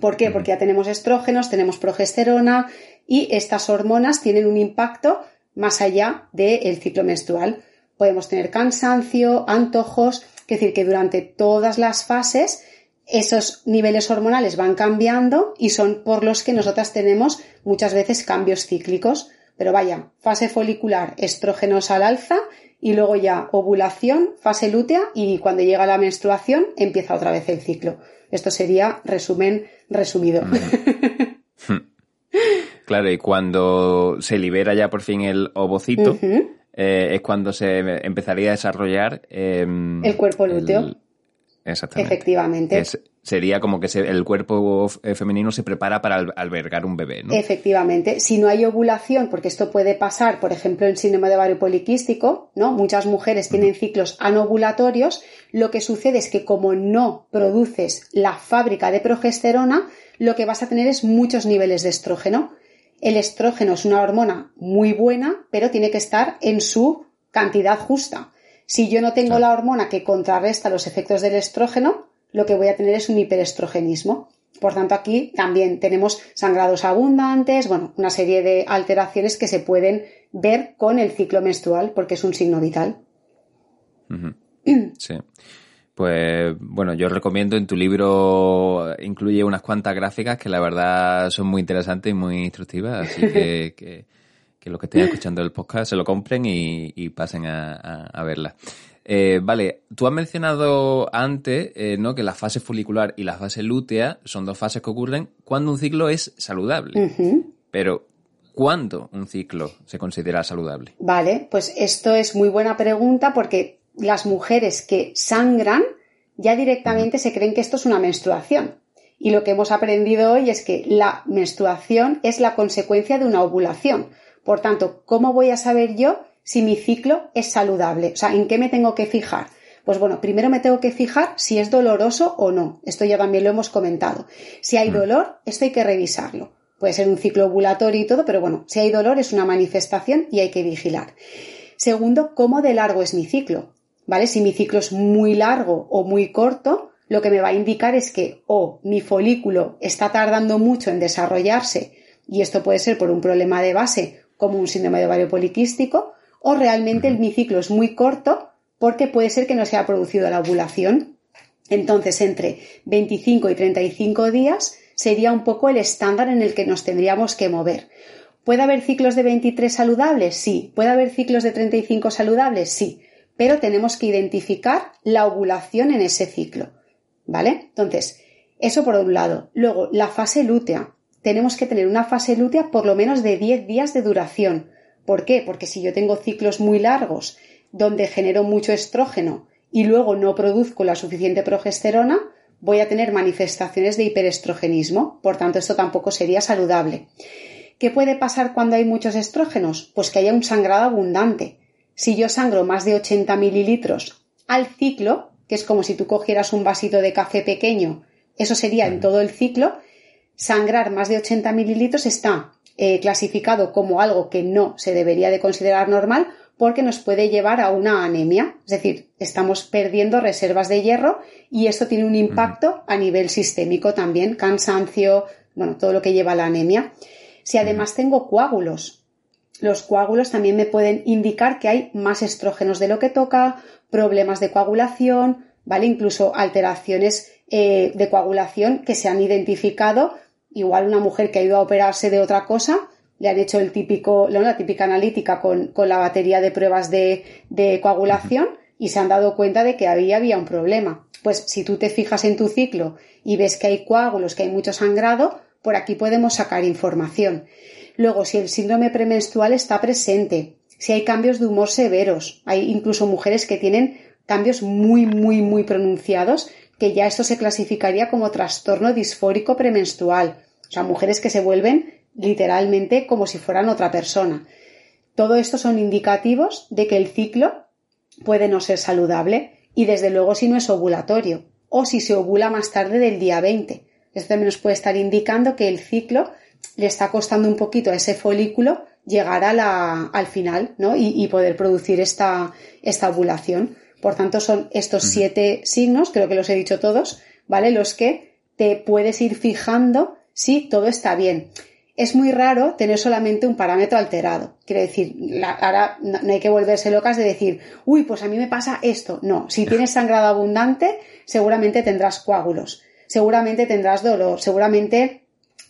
¿Por qué? Porque ya tenemos estrógenos, tenemos progesterona y estas hormonas tienen un impacto más allá del ciclo menstrual. Podemos tener cansancio, antojos, es decir, que durante todas las fases esos niveles hormonales van cambiando y son por los que nosotras tenemos muchas veces cambios cíclicos. Pero vaya, fase folicular, estrógenos al alza y luego ya ovulación, fase lútea y cuando llega la menstruación empieza otra vez el ciclo. Esto sería resumen resumido. claro, y cuando se libera ya por fin el ovocito, eh, es cuando se empezaría a desarrollar em, el cuerpo lúteo. Exactamente. Efectivamente. sería como que el cuerpo eh, femenino se prepara para albergar un bebé, ¿no? Efectivamente. Si no hay ovulación, porque esto puede pasar, por ejemplo, en síndrome de ovario poliquístico, ¿no? Muchas mujeres tienen ciclos anovulatorios. Lo que sucede es que como no produces la fábrica de progesterona, lo que vas a tener es muchos niveles de estrógeno. El estrógeno es una hormona muy buena, pero tiene que estar en su cantidad justa. Si yo no tengo la hormona que contrarresta los efectos del estrógeno, lo que voy a tener es un hiperestrogenismo. Por tanto, aquí también tenemos sangrados abundantes, bueno, una serie de alteraciones que se pueden ver con el ciclo menstrual porque es un signo vital. Sí. Pues bueno, yo recomiendo en tu libro incluye unas cuantas gráficas que la verdad son muy interesantes y muy instructivas, así que, que, los que estén escuchando el podcast se lo compren y, pasen a, a, verla. Eh, vale, tú has mencionado antes eh, ¿no? que la fase folicular y la fase lútea son dos fases que ocurren cuando un ciclo es saludable. Pero, ¿cuándo un ciclo se considera saludable? Vale, pues esto es muy buena pregunta porque las mujeres que sangran ya directamente se creen que esto es una menstruación. Y lo que hemos aprendido hoy es que la menstruación es la consecuencia de una ovulación. Por tanto, ¿cómo voy a saber yo si mi ciclo es saludable? O sea, ¿en qué me tengo que fijar? Pues bueno, primero me tengo que fijar si es doloroso o no. Esto ya también lo hemos comentado. Si hay dolor, esto hay que revisarlo. Puede ser un ciclo ovulatorio y todo, pero bueno, si hay dolor es una manifestación y hay que vigilar. Segundo, ¿cómo de largo es mi ciclo? ¿vale? Si mi ciclo es muy largo o muy corto, lo que me va a indicar es que o mi folículo está tardando mucho en desarrollarse, y esto puede ser por un problema de base, como un síndrome de ovario poliquístico, o realmente mi ciclo es muy corto porque puede ser que no se haya producido la ovulación. Entonces, entre 25 y 35 días sería un poco el estándar en el que nos tendríamos que mover. ¿Puede haber ciclos de 23 saludables? Sí. ¿Puede haber ciclos de 35 saludables? Sí pero tenemos que identificar la ovulación en ese ciclo. ¿Vale? Entonces, eso por un lado. Luego, la fase lútea. Tenemos que tener una fase lútea por lo menos de 10 días de duración. ¿Por qué? Porque si yo tengo ciclos muy largos donde genero mucho estrógeno y luego no produzco la suficiente progesterona, voy a tener manifestaciones de hiperestrogenismo. Por tanto, esto tampoco sería saludable. ¿Qué puede pasar cuando hay muchos estrógenos? Pues que haya un sangrado abundante si yo sangro más de 80 mililitros al ciclo, que es como si tú cogieras un vasito de café pequeño, eso sería en todo el ciclo, sangrar más de 80 mililitros está eh, clasificado como algo que no se debería de considerar normal porque nos puede llevar a una anemia. Es decir, estamos perdiendo reservas de hierro y esto tiene un impacto a nivel sistémico también, cansancio, bueno, todo lo que lleva a la anemia. Si además tengo coágulos, los coágulos también me pueden indicar que hay más estrógenos de lo que toca, problemas de coagulación, ¿vale? Incluso alteraciones eh, de coagulación que se han identificado. Igual una mujer que ha ido a operarse de otra cosa, le han hecho el típico, la típica analítica con, la batería de pruebas de, coagulación y se han dado cuenta de que había un problema. Pues si tú te fijas en tu ciclo y ves que hay coágulos, que hay mucho sangrado, por aquí podemos sacar información. Luego, si el síndrome premenstrual está presente, si hay cambios de humor severos, hay incluso mujeres que tienen cambios muy, muy, muy pronunciados, que ya esto se clasificaría como trastorno disfórico premenstrual. O sea, mujeres que se vuelven literalmente como si fueran otra persona. Todo esto son indicativos de que el ciclo puede no ser saludable y desde luego si no es ovulatorio o si se ovula más tarde del día 20. Esto también nos puede estar indicando que el ciclo le está costando un poquito a ese folículo llegar a la, al final ¿no? y, poder producir esta, esta, ovulación. Por tanto, son estos siete signos, creo que los he dicho todos, ¿vale? Los que te puedes ir fijando si todo está bien. Es muy raro tener solamente un parámetro alterado. Quiere decir, ahora no, hay que volverse locas de decir, uy, pues a mí me pasa esto. No, si tienes sangrado abundante, seguramente tendrás coágulos, seguramente tendrás dolor, seguramente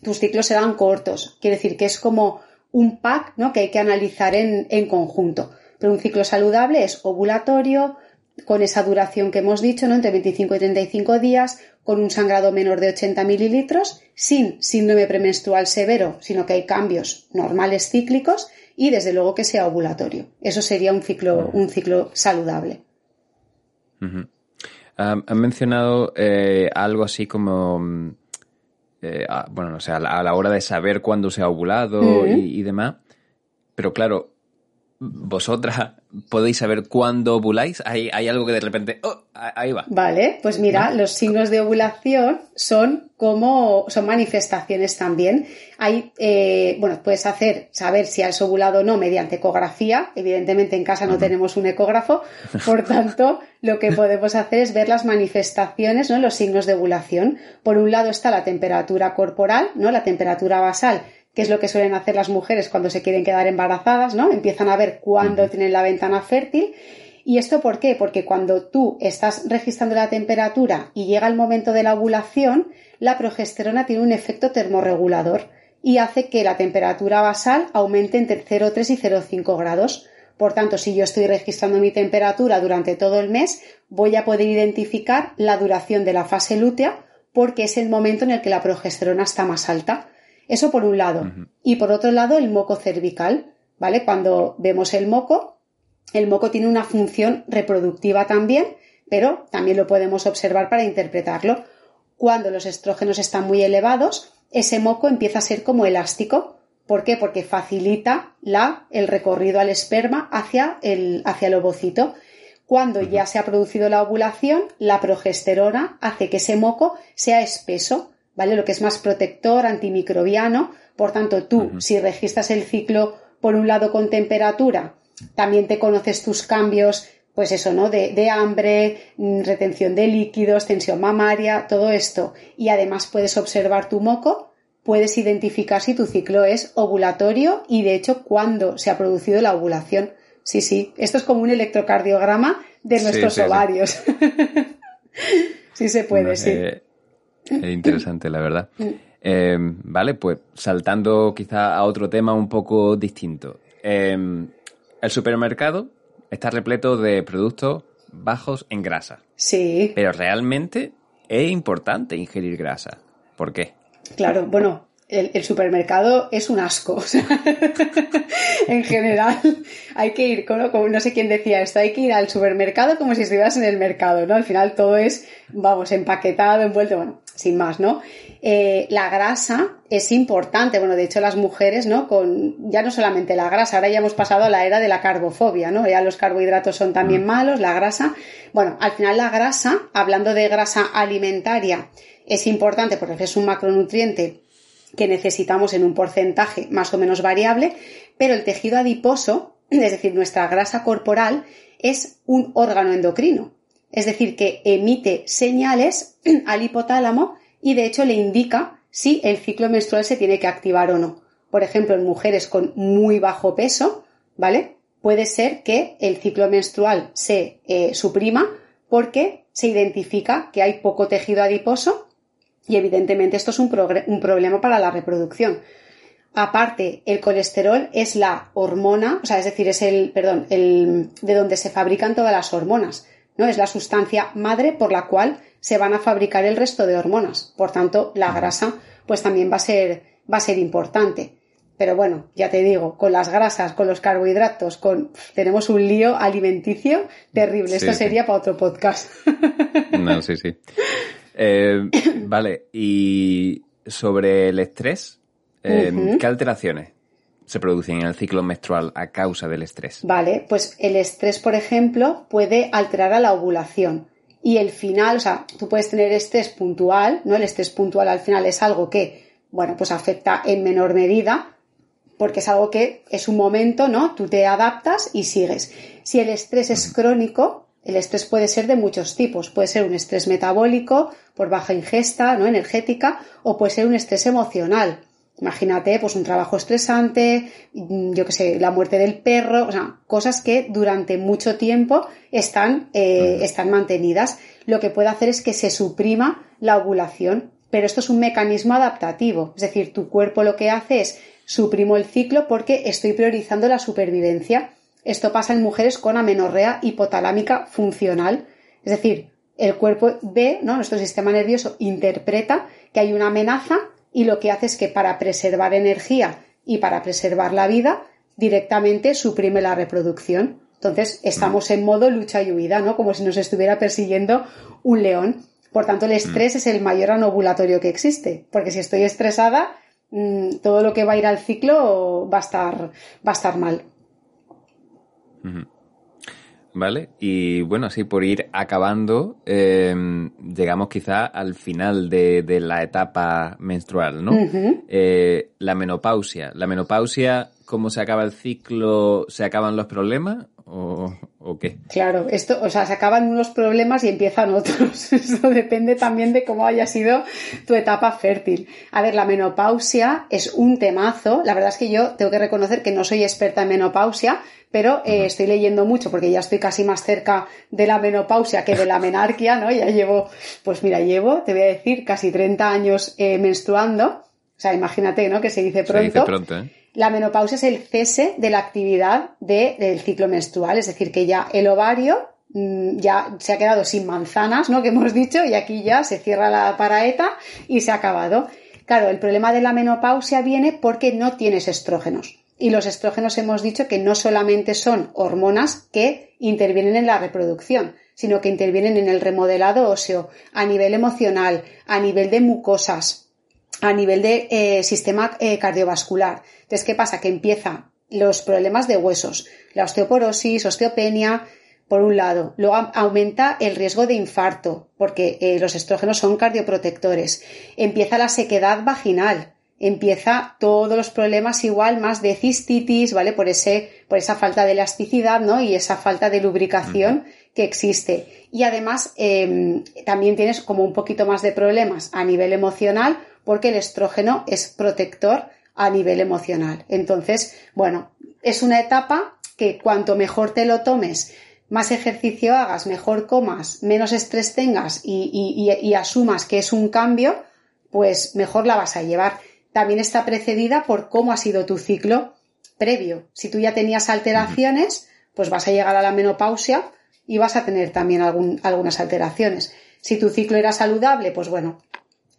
tus ciclos serán cortos. Quiere decir que es como un pack ¿no? que hay que analizar en, conjunto. Pero un ciclo saludable es ovulatorio, con esa duración que hemos dicho, ¿no? entre 25 y 35 días, con un sangrado menor de 80 mililitros, sin síndrome premenstrual severo, sino que hay cambios normales cíclicos y desde luego que sea ovulatorio. Eso sería un ciclo, un ciclo saludable. Han mencionado eh, algo así como mm, eh, bueno, no sé, a la, hora de saber cuándo se ha ovulado y, demás. Pero claro, vosotras podéis saber cuándo ovuláis? ¿Hay, hay algo que de repente, oh, ahí va. Vale, pues mira, los signos de ovulación son como, son manifestaciones también. Hay, eh, bueno, puedes hacer, saber si has ovulado o no mediante ecografía. Evidentemente en casa no tenemos un ecógrafo, por tanto, lo que podemos hacer es ver las manifestaciones, ¿no? Los signos de ovulación. Por un lado está la temperatura corporal, ¿no? La temperatura basal que es lo que suelen hacer las mujeres cuando se quieren quedar embarazadas, ¿no? Empiezan a ver cuándo tienen la ventana fértil. ¿Y esto por qué? Porque cuando tú estás registrando la temperatura y llega el momento de la ovulación, la progesterona tiene un efecto termorregulador y hace que la temperatura basal aumente entre 0,3 y 0,5 grados. Por tanto, si yo estoy registrando mi temperatura durante todo el mes, voy a poder identificar la duración de la fase lútea porque es el momento en el que la progesterona está más alta. Eso por un lado. Y por otro lado, el moco cervical, ¿vale? Cuando vemos el moco, el moco tiene una función reproductiva también, pero también lo podemos observar para interpretarlo. Cuando los estrógenos están muy elevados, ese moco empieza a ser como elástico. ¿Por qué? Porque facilita la, el recorrido al esperma hacia el, hacia el ovocito. Cuando ya se ha producido la ovulación, la progesterona hace que ese moco sea espeso ¿vale? Lo que es más protector, antimicrobiano. Por tanto, tú, si registras el ciclo por un lado con temperatura, también te conoces tus cambios, pues eso, ¿no? De, de, hambre, mm, retención de líquidos, tensión mamaria, todo esto. Y además puedes observar tu moco, puedes identificar si tu ciclo es ovulatorio y de hecho cuándo se ha producido la ovulación. Sí, sí, esto es como un electrocardiograma de nuestros ovarios. Sí. se puede, sí. Eh, es interesante, la verdad. Mm. Eh, vale, pues saltando quizá a otro tema un poco distinto. Eh, el supermercado está repleto de productos bajos en grasa. Sí. Pero realmente es importante ingerir grasa. ¿Por qué? Claro, bueno, el, supermercado es un asco. en general, hay que ir, como, no sé quién decía esto, hay que ir al supermercado como si estuvieras en el mercado, ¿no? Al final todo es, vamos, empaquetado, envuelto, bueno, sin más, ¿no? Eh, la grasa es importante, bueno, de hecho las mujeres, ¿no? Con, ya no solamente la grasa, ahora ya hemos pasado a la era de la carbofobia, ¿no? Ya los carbohidratos son también mm. malos, la grasa. Bueno, al final la grasa, hablando de grasa alimentaria, es importante porque es un macronutriente que necesitamos en un porcentaje más o menos variable, pero el tejido adiposo, es decir, nuestra grasa corporal, es un órgano endocrino. Es decir, que emite señales al hipotálamo y de hecho le indica si el ciclo menstrual se tiene que activar o no. Por ejemplo, en mujeres con muy bajo peso, ¿vale? Puede ser que el ciclo menstrual se eh, suprima porque se identifica que hay poco tejido adiposo y evidentemente esto es un, problema para la reproducción. Aparte, el colesterol es la hormona, o sea, es decir, es el, perdón, el, de donde se fabrican todas las hormonas, ¿no? Es la sustancia madre por la cual se van a fabricar el resto de hormonas. Por tanto, la grasa, pues también va a ser, va a ser importante. Pero bueno, ya te digo, con las grasas, con los carbohidratos, con tenemos un lío alimenticio terrible. Esto sería para otro podcast. No, sí, sí. Eh, vale, y sobre el estrés, eh, ¿qué alteraciones se producen en el ciclo menstrual a causa del estrés? Vale, pues el estrés, por ejemplo, puede alterar a la ovulación. Y el final, o sea, tú puedes tener estrés puntual, ¿no? El estrés puntual al final es algo que, bueno, pues afecta en menor medida, porque es algo que es un momento, ¿no? Tú te adaptas y sigues. Si el estrés es crónico, el estrés puede ser de muchos tipos. Puede ser un estrés metabólico por baja ingesta, ¿no? energética, o puede ser un estrés emocional. Imagínate, pues un trabajo estresante, mm, yo qué sé, la muerte del perro, o sea, cosas que durante mucho tiempo están, eh, están mantenidas. Lo que puede hacer es que se suprima la ovulación, pero esto es un mecanismo adaptativo. Es decir, tu cuerpo lo que hace es suprimo el ciclo porque estoy priorizando la supervivencia. Esto pasa en mujeres con amenorrea hipotalámica funcional, es decir, el cuerpo ve, ¿no? nuestro sistema nervioso interpreta que hay una amenaza y lo que hace es que para preservar energía y para preservar la vida, directamente suprime la reproducción. Entonces, estamos en modo lucha y huida, ¿no? Como si nos estuviera persiguiendo un león. Por tanto, el estrés es el mayor anovulatorio que existe, porque si estoy estresada, mm, todo lo que va a ir al ciclo va a estar, va a estar mal. ¿Vale? Y bueno, así por ir acabando, eh, llegamos quizá al final de, de, la etapa menstrual, ¿no? eh, la menopausia. ¿La menopausia, cómo se acaba el ciclo, se acaban los problemas o, o, qué? Claro, esto, o sea, se acaban unos problemas y empiezan otros. Eso depende también de cómo haya sido tu etapa fértil. A ver, la menopausia es un temazo. La verdad es que yo tengo que reconocer que no soy experta en menopausia, pero eh, estoy leyendo mucho porque ya estoy casi más cerca de la menopausia que de la menarquia, ¿no? Ya llevo, pues mira, llevo, te voy a decir, casi 30 años eh, menstruando. O sea, imagínate, ¿no? Que se dice pronto. Se dice pronto, ¿eh? La menopausia es el cese de la actividad de, del ciclo menstrual, es decir, que ya el ovario mmm, ya se ha quedado sin manzanas, ¿no? Que hemos dicho, y aquí ya se cierra la paraeta y se ha acabado. Claro, el problema de la menopausia viene porque no tienes estrógenos. Y los estrógenos hemos dicho que no solamente son hormonas que intervienen en la reproducción, sino que intervienen en el remodelado óseo, a nivel emocional, a nivel de mucosas, a nivel de eh, sistema eh, cardiovascular. Entonces, ¿qué pasa? Que empiezan los problemas de huesos, la osteoporosis, osteopenia, por un lado. Luego aumenta el riesgo de infarto, porque eh, los estrógenos son cardioprotectores. Empieza la sequedad vaginal, empieza todos los problemas igual más de cistitis, ¿vale? Por ese, por esa falta de elasticidad, ¿no? Y esa falta de lubricación que existe. Y además, eh, también tienes como un poquito más de problemas a nivel emocional, porque el estrógeno es protector a nivel emocional. Entonces, bueno, es una etapa que cuanto mejor te lo tomes, más ejercicio hagas, mejor comas, menos estrés tengas y, y, y, y asumas que es un cambio, pues mejor la vas a llevar también está precedida por cómo ha sido tu ciclo previo. Si tú ya tenías alteraciones, pues vas a llegar a la menopausia y vas a tener también algún, algunas alteraciones. Si tu ciclo era saludable, pues bueno,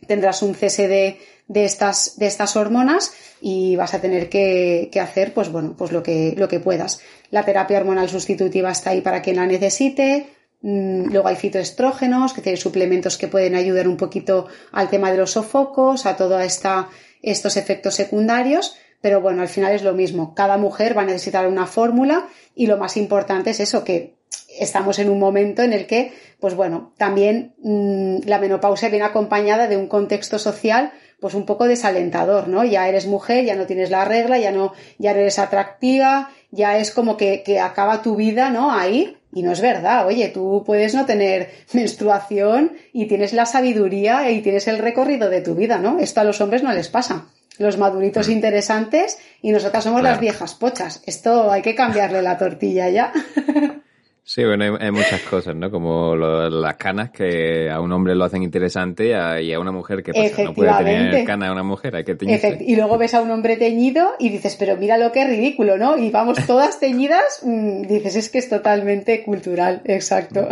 tendrás un cese de, de, estas, de estas hormonas y vas a tener que, que, hacer, pues bueno, pues lo que, lo que puedas. La terapia hormonal sustitutiva está ahí para quien la necesite. Luego hay fitoestrógenos, que tienen suplementos que pueden ayudar un poquito al tema de los sofocos, a toda esta estos efectos secundarios, pero bueno, al final es lo mismo. Cada mujer va a necesitar una fórmula y lo más importante es eso, que estamos en un momento en el que, pues bueno, también mmm, la menopausia viene acompañada de un contexto social pues un poco desalentador, ¿no? Ya eres mujer, ya no tienes la regla, ya no, ya no eres atractiva, ya es como que, que acaba tu vida, ¿no? Ahí. Y no es verdad, oye, tú puedes no tener menstruación y tienes la sabiduría y tienes el recorrido de tu vida, ¿no? Esto a los hombres no les pasa. Los maduritos interesantes y nosotras somos claro. las viejas pochas. Esto hay que cambiarle la tortilla ya. Sí, bueno, hay, hay, muchas cosas, ¿no? Como lo, las canas que a un hombre lo hacen interesante y a, y a una mujer que pasa, no puede tener canas a una mujer, hay que teñirse. Y luego ves a un hombre teñido y dices, pero mira lo que es ridículo, ¿no? Y vamos todas teñidas, mmm, dices, es que es totalmente cultural, exacto.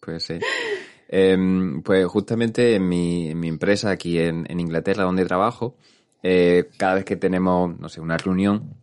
Pues sí. Eh, pues justamente en mi, en mi empresa aquí en, en, Inglaterra, donde trabajo, eh, cada vez que tenemos, no sé, una reunión,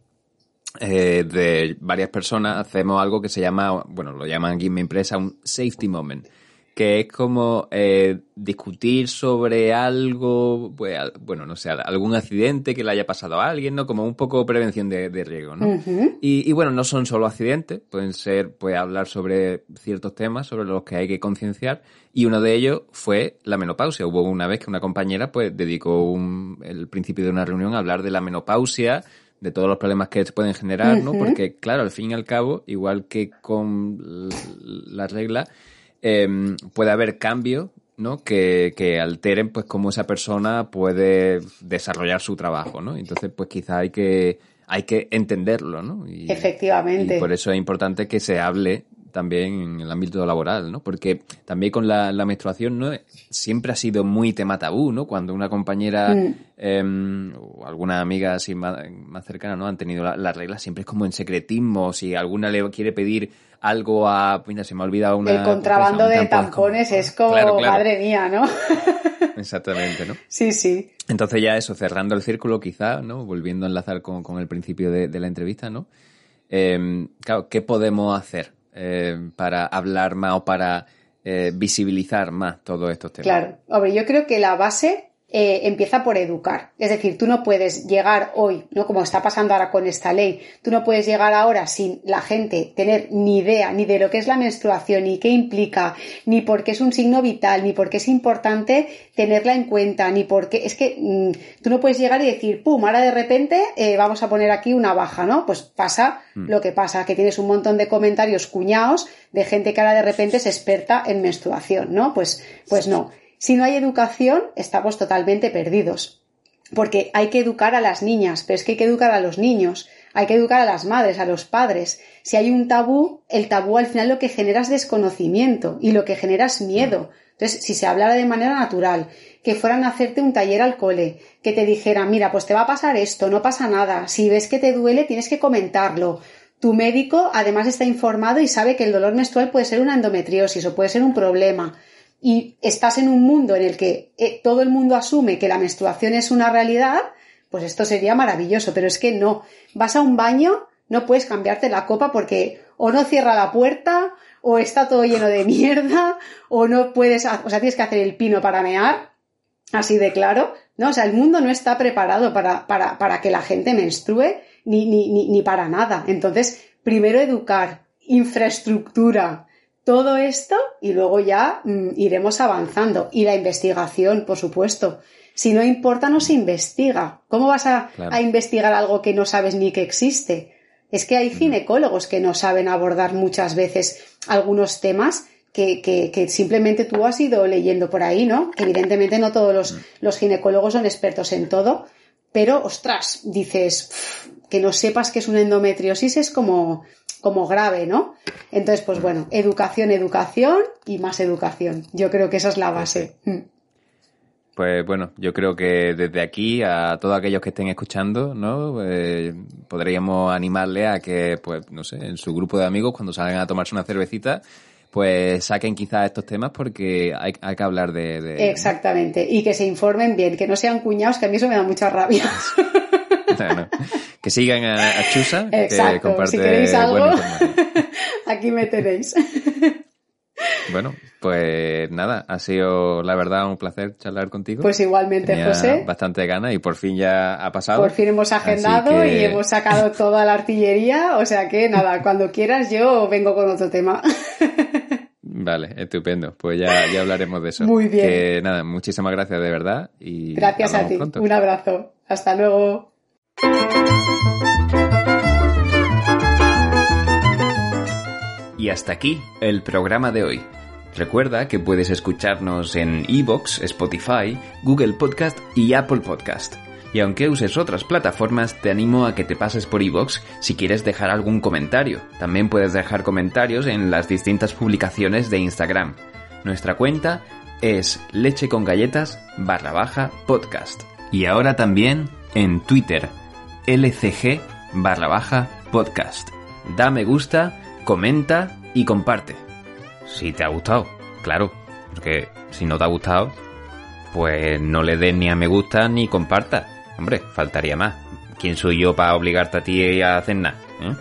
eh, de varias personas hacemos algo que se llama, bueno, lo llaman aquí en mi empresa un safety moment, que es como eh, discutir sobre algo, pues, bueno, no sé, algún accidente que le haya pasado a alguien, ¿no? Como un poco prevención de, de riesgo, ¿no? Uh -huh. y, y, bueno, no son solo accidentes, pueden ser, pues, hablar sobre ciertos temas sobre los que hay que concienciar, y uno de ellos fue la menopausia. Hubo una vez que una compañera, pues, dedicó un, el principio de una reunión a hablar de la menopausia, de todos los problemas que se pueden generar, ¿no? Uh -huh. Porque, claro, al fin y al cabo, igual que con la regla, eh, puede haber cambios, ¿no? Que, que, alteren, pues, cómo esa persona puede desarrollar su trabajo, ¿no? Entonces, pues, quizá hay que, hay que entenderlo, ¿no? Y, Efectivamente. Y por eso es importante que se hable también en el ámbito laboral, ¿no? Porque también con la, la menstruación, ¿no? Siempre ha sido muy tema tabú, ¿no? Cuando una compañera mm. eh, o alguna amiga así más, más, cercana, ¿no? Han tenido la, la regla, siempre es como en secretismo. Si alguna le quiere pedir algo a... Mira, se me ha olvidado una... El contrabando cosa, de tampones como, es como, claro, claro. madre mía, ¿no? Exactamente, ¿no? Sí, sí. Entonces ya eso, cerrando el círculo quizá, ¿no? Volviendo a enlazar con, con el principio de, de la entrevista, ¿no? Eh, claro, ¿qué podemos hacer eh, para hablar más o para eh, visibilizar más todos estos temas. Claro, hombre, yo creo que la base eh, empieza por educar. Es decir, tú no puedes llegar hoy, ¿no? Como está pasando ahora con esta ley, tú no puedes llegar ahora sin la gente tener ni idea ni de lo que es la menstruación, ni qué implica, ni por qué es un signo vital, ni por qué es importante tenerla en cuenta, ni por qué. Es que mm, tú no puedes llegar y decir, pum, ahora de repente eh, vamos a poner aquí una baja, ¿no? Pues pasa mm. lo que pasa, que tienes un montón de comentarios cuñados de gente que ahora de repente es experta en menstruación, ¿no? Pues, pues no. Si no hay educación, estamos totalmente perdidos. Porque hay que educar a las niñas, pero es que hay que educar a los niños, hay que educar a las madres, a los padres. Si hay un tabú, el tabú al final lo que genera es desconocimiento y lo que genera es miedo. Entonces, si se hablara de manera natural, que fueran a hacerte un taller al cole, que te dijeran, mira, pues te va a pasar esto, no pasa nada, si ves que te duele, tienes que comentarlo. Tu médico además está informado y sabe que el dolor menstrual puede ser una endometriosis o puede ser un problema y estás en un mundo en el que eh, todo el mundo asume que la menstruación es una realidad, pues esto sería maravilloso, pero es que no. Vas a un baño, no puedes cambiarte la copa porque o no cierra la puerta, o está todo lleno de mierda, o no puedes, o sea, tienes que hacer el pino para mear, así de claro, ¿no? O sea, el mundo no está preparado para, para, para que la gente menstrue ni, ni, ni, ni para nada. Entonces, primero educar, infraestructura, todo esto y luego ya mm, iremos avanzando. Y la investigación, por supuesto. Si no importa, no se investiga. ¿Cómo vas a, investigar algo que no sabes ni que existe? Es que hay ginecólogos que no saben abordar muchas veces algunos temas que, que, simplemente tú has ido leyendo por ahí, ¿no? Evidentemente no todos los, los ginecólogos son expertos en todo, pero ostras, dices, que no sepas que es una endometriosis es como, como grave, ¿no? Entonces, pues bueno, educación, educación y más educación. Yo creo que esa es la base. Mm. Pues bueno, yo creo que desde aquí a todos aquellos que estén escuchando, ¿no? Eh, podríamos animarle a que, pues, no sé, en su grupo de amigos, cuando salgan a tomarse una cervecita, pues saquen quizás estos temas porque hay, que hablar de, Exactamente, y que se informen bien, que no sean cuñados, que a mí eso me da mucha rabia. Que sigan a, Chusa, que comparte si queréis algo, aquí me tenéis. Bueno, pues nada, ha sido la verdad un placer charlar contigo. Pues igualmente, José. Bastante ganas y por fin ya ha pasado. Por fin hemos agendado y hemos sacado toda la artillería, o sea que nada, cuando quieras yo vengo con otro tema. Vale, estupendo. Pues ya, ya hablaremos de eso. Muy bien. Que nada, muchísimas gracias de verdad y gracias a ti. Un abrazo. Hasta luego. Y hasta aquí el programa de hoy. Recuerda que puedes escucharnos en Evox, Spotify, Google Podcast y Apple Podcast. Y aunque uses otras plataformas, te animo a que te pases por Evox si quieres dejar algún comentario. También puedes dejar comentarios en las distintas publicaciones de Instagram. Nuestra cuenta es leche con galletas barra baja podcast. Y ahora también en Twitter lcg barra baja podcast. Da me gusta, comenta y comparte. Si te ha gustado, claro, porque si no te ha gustado, pues no le des ni a me gusta ni comparta. Hombre, faltaría más. ¿Quién soy yo para obligarte a ti a hacer nada? ¿eh?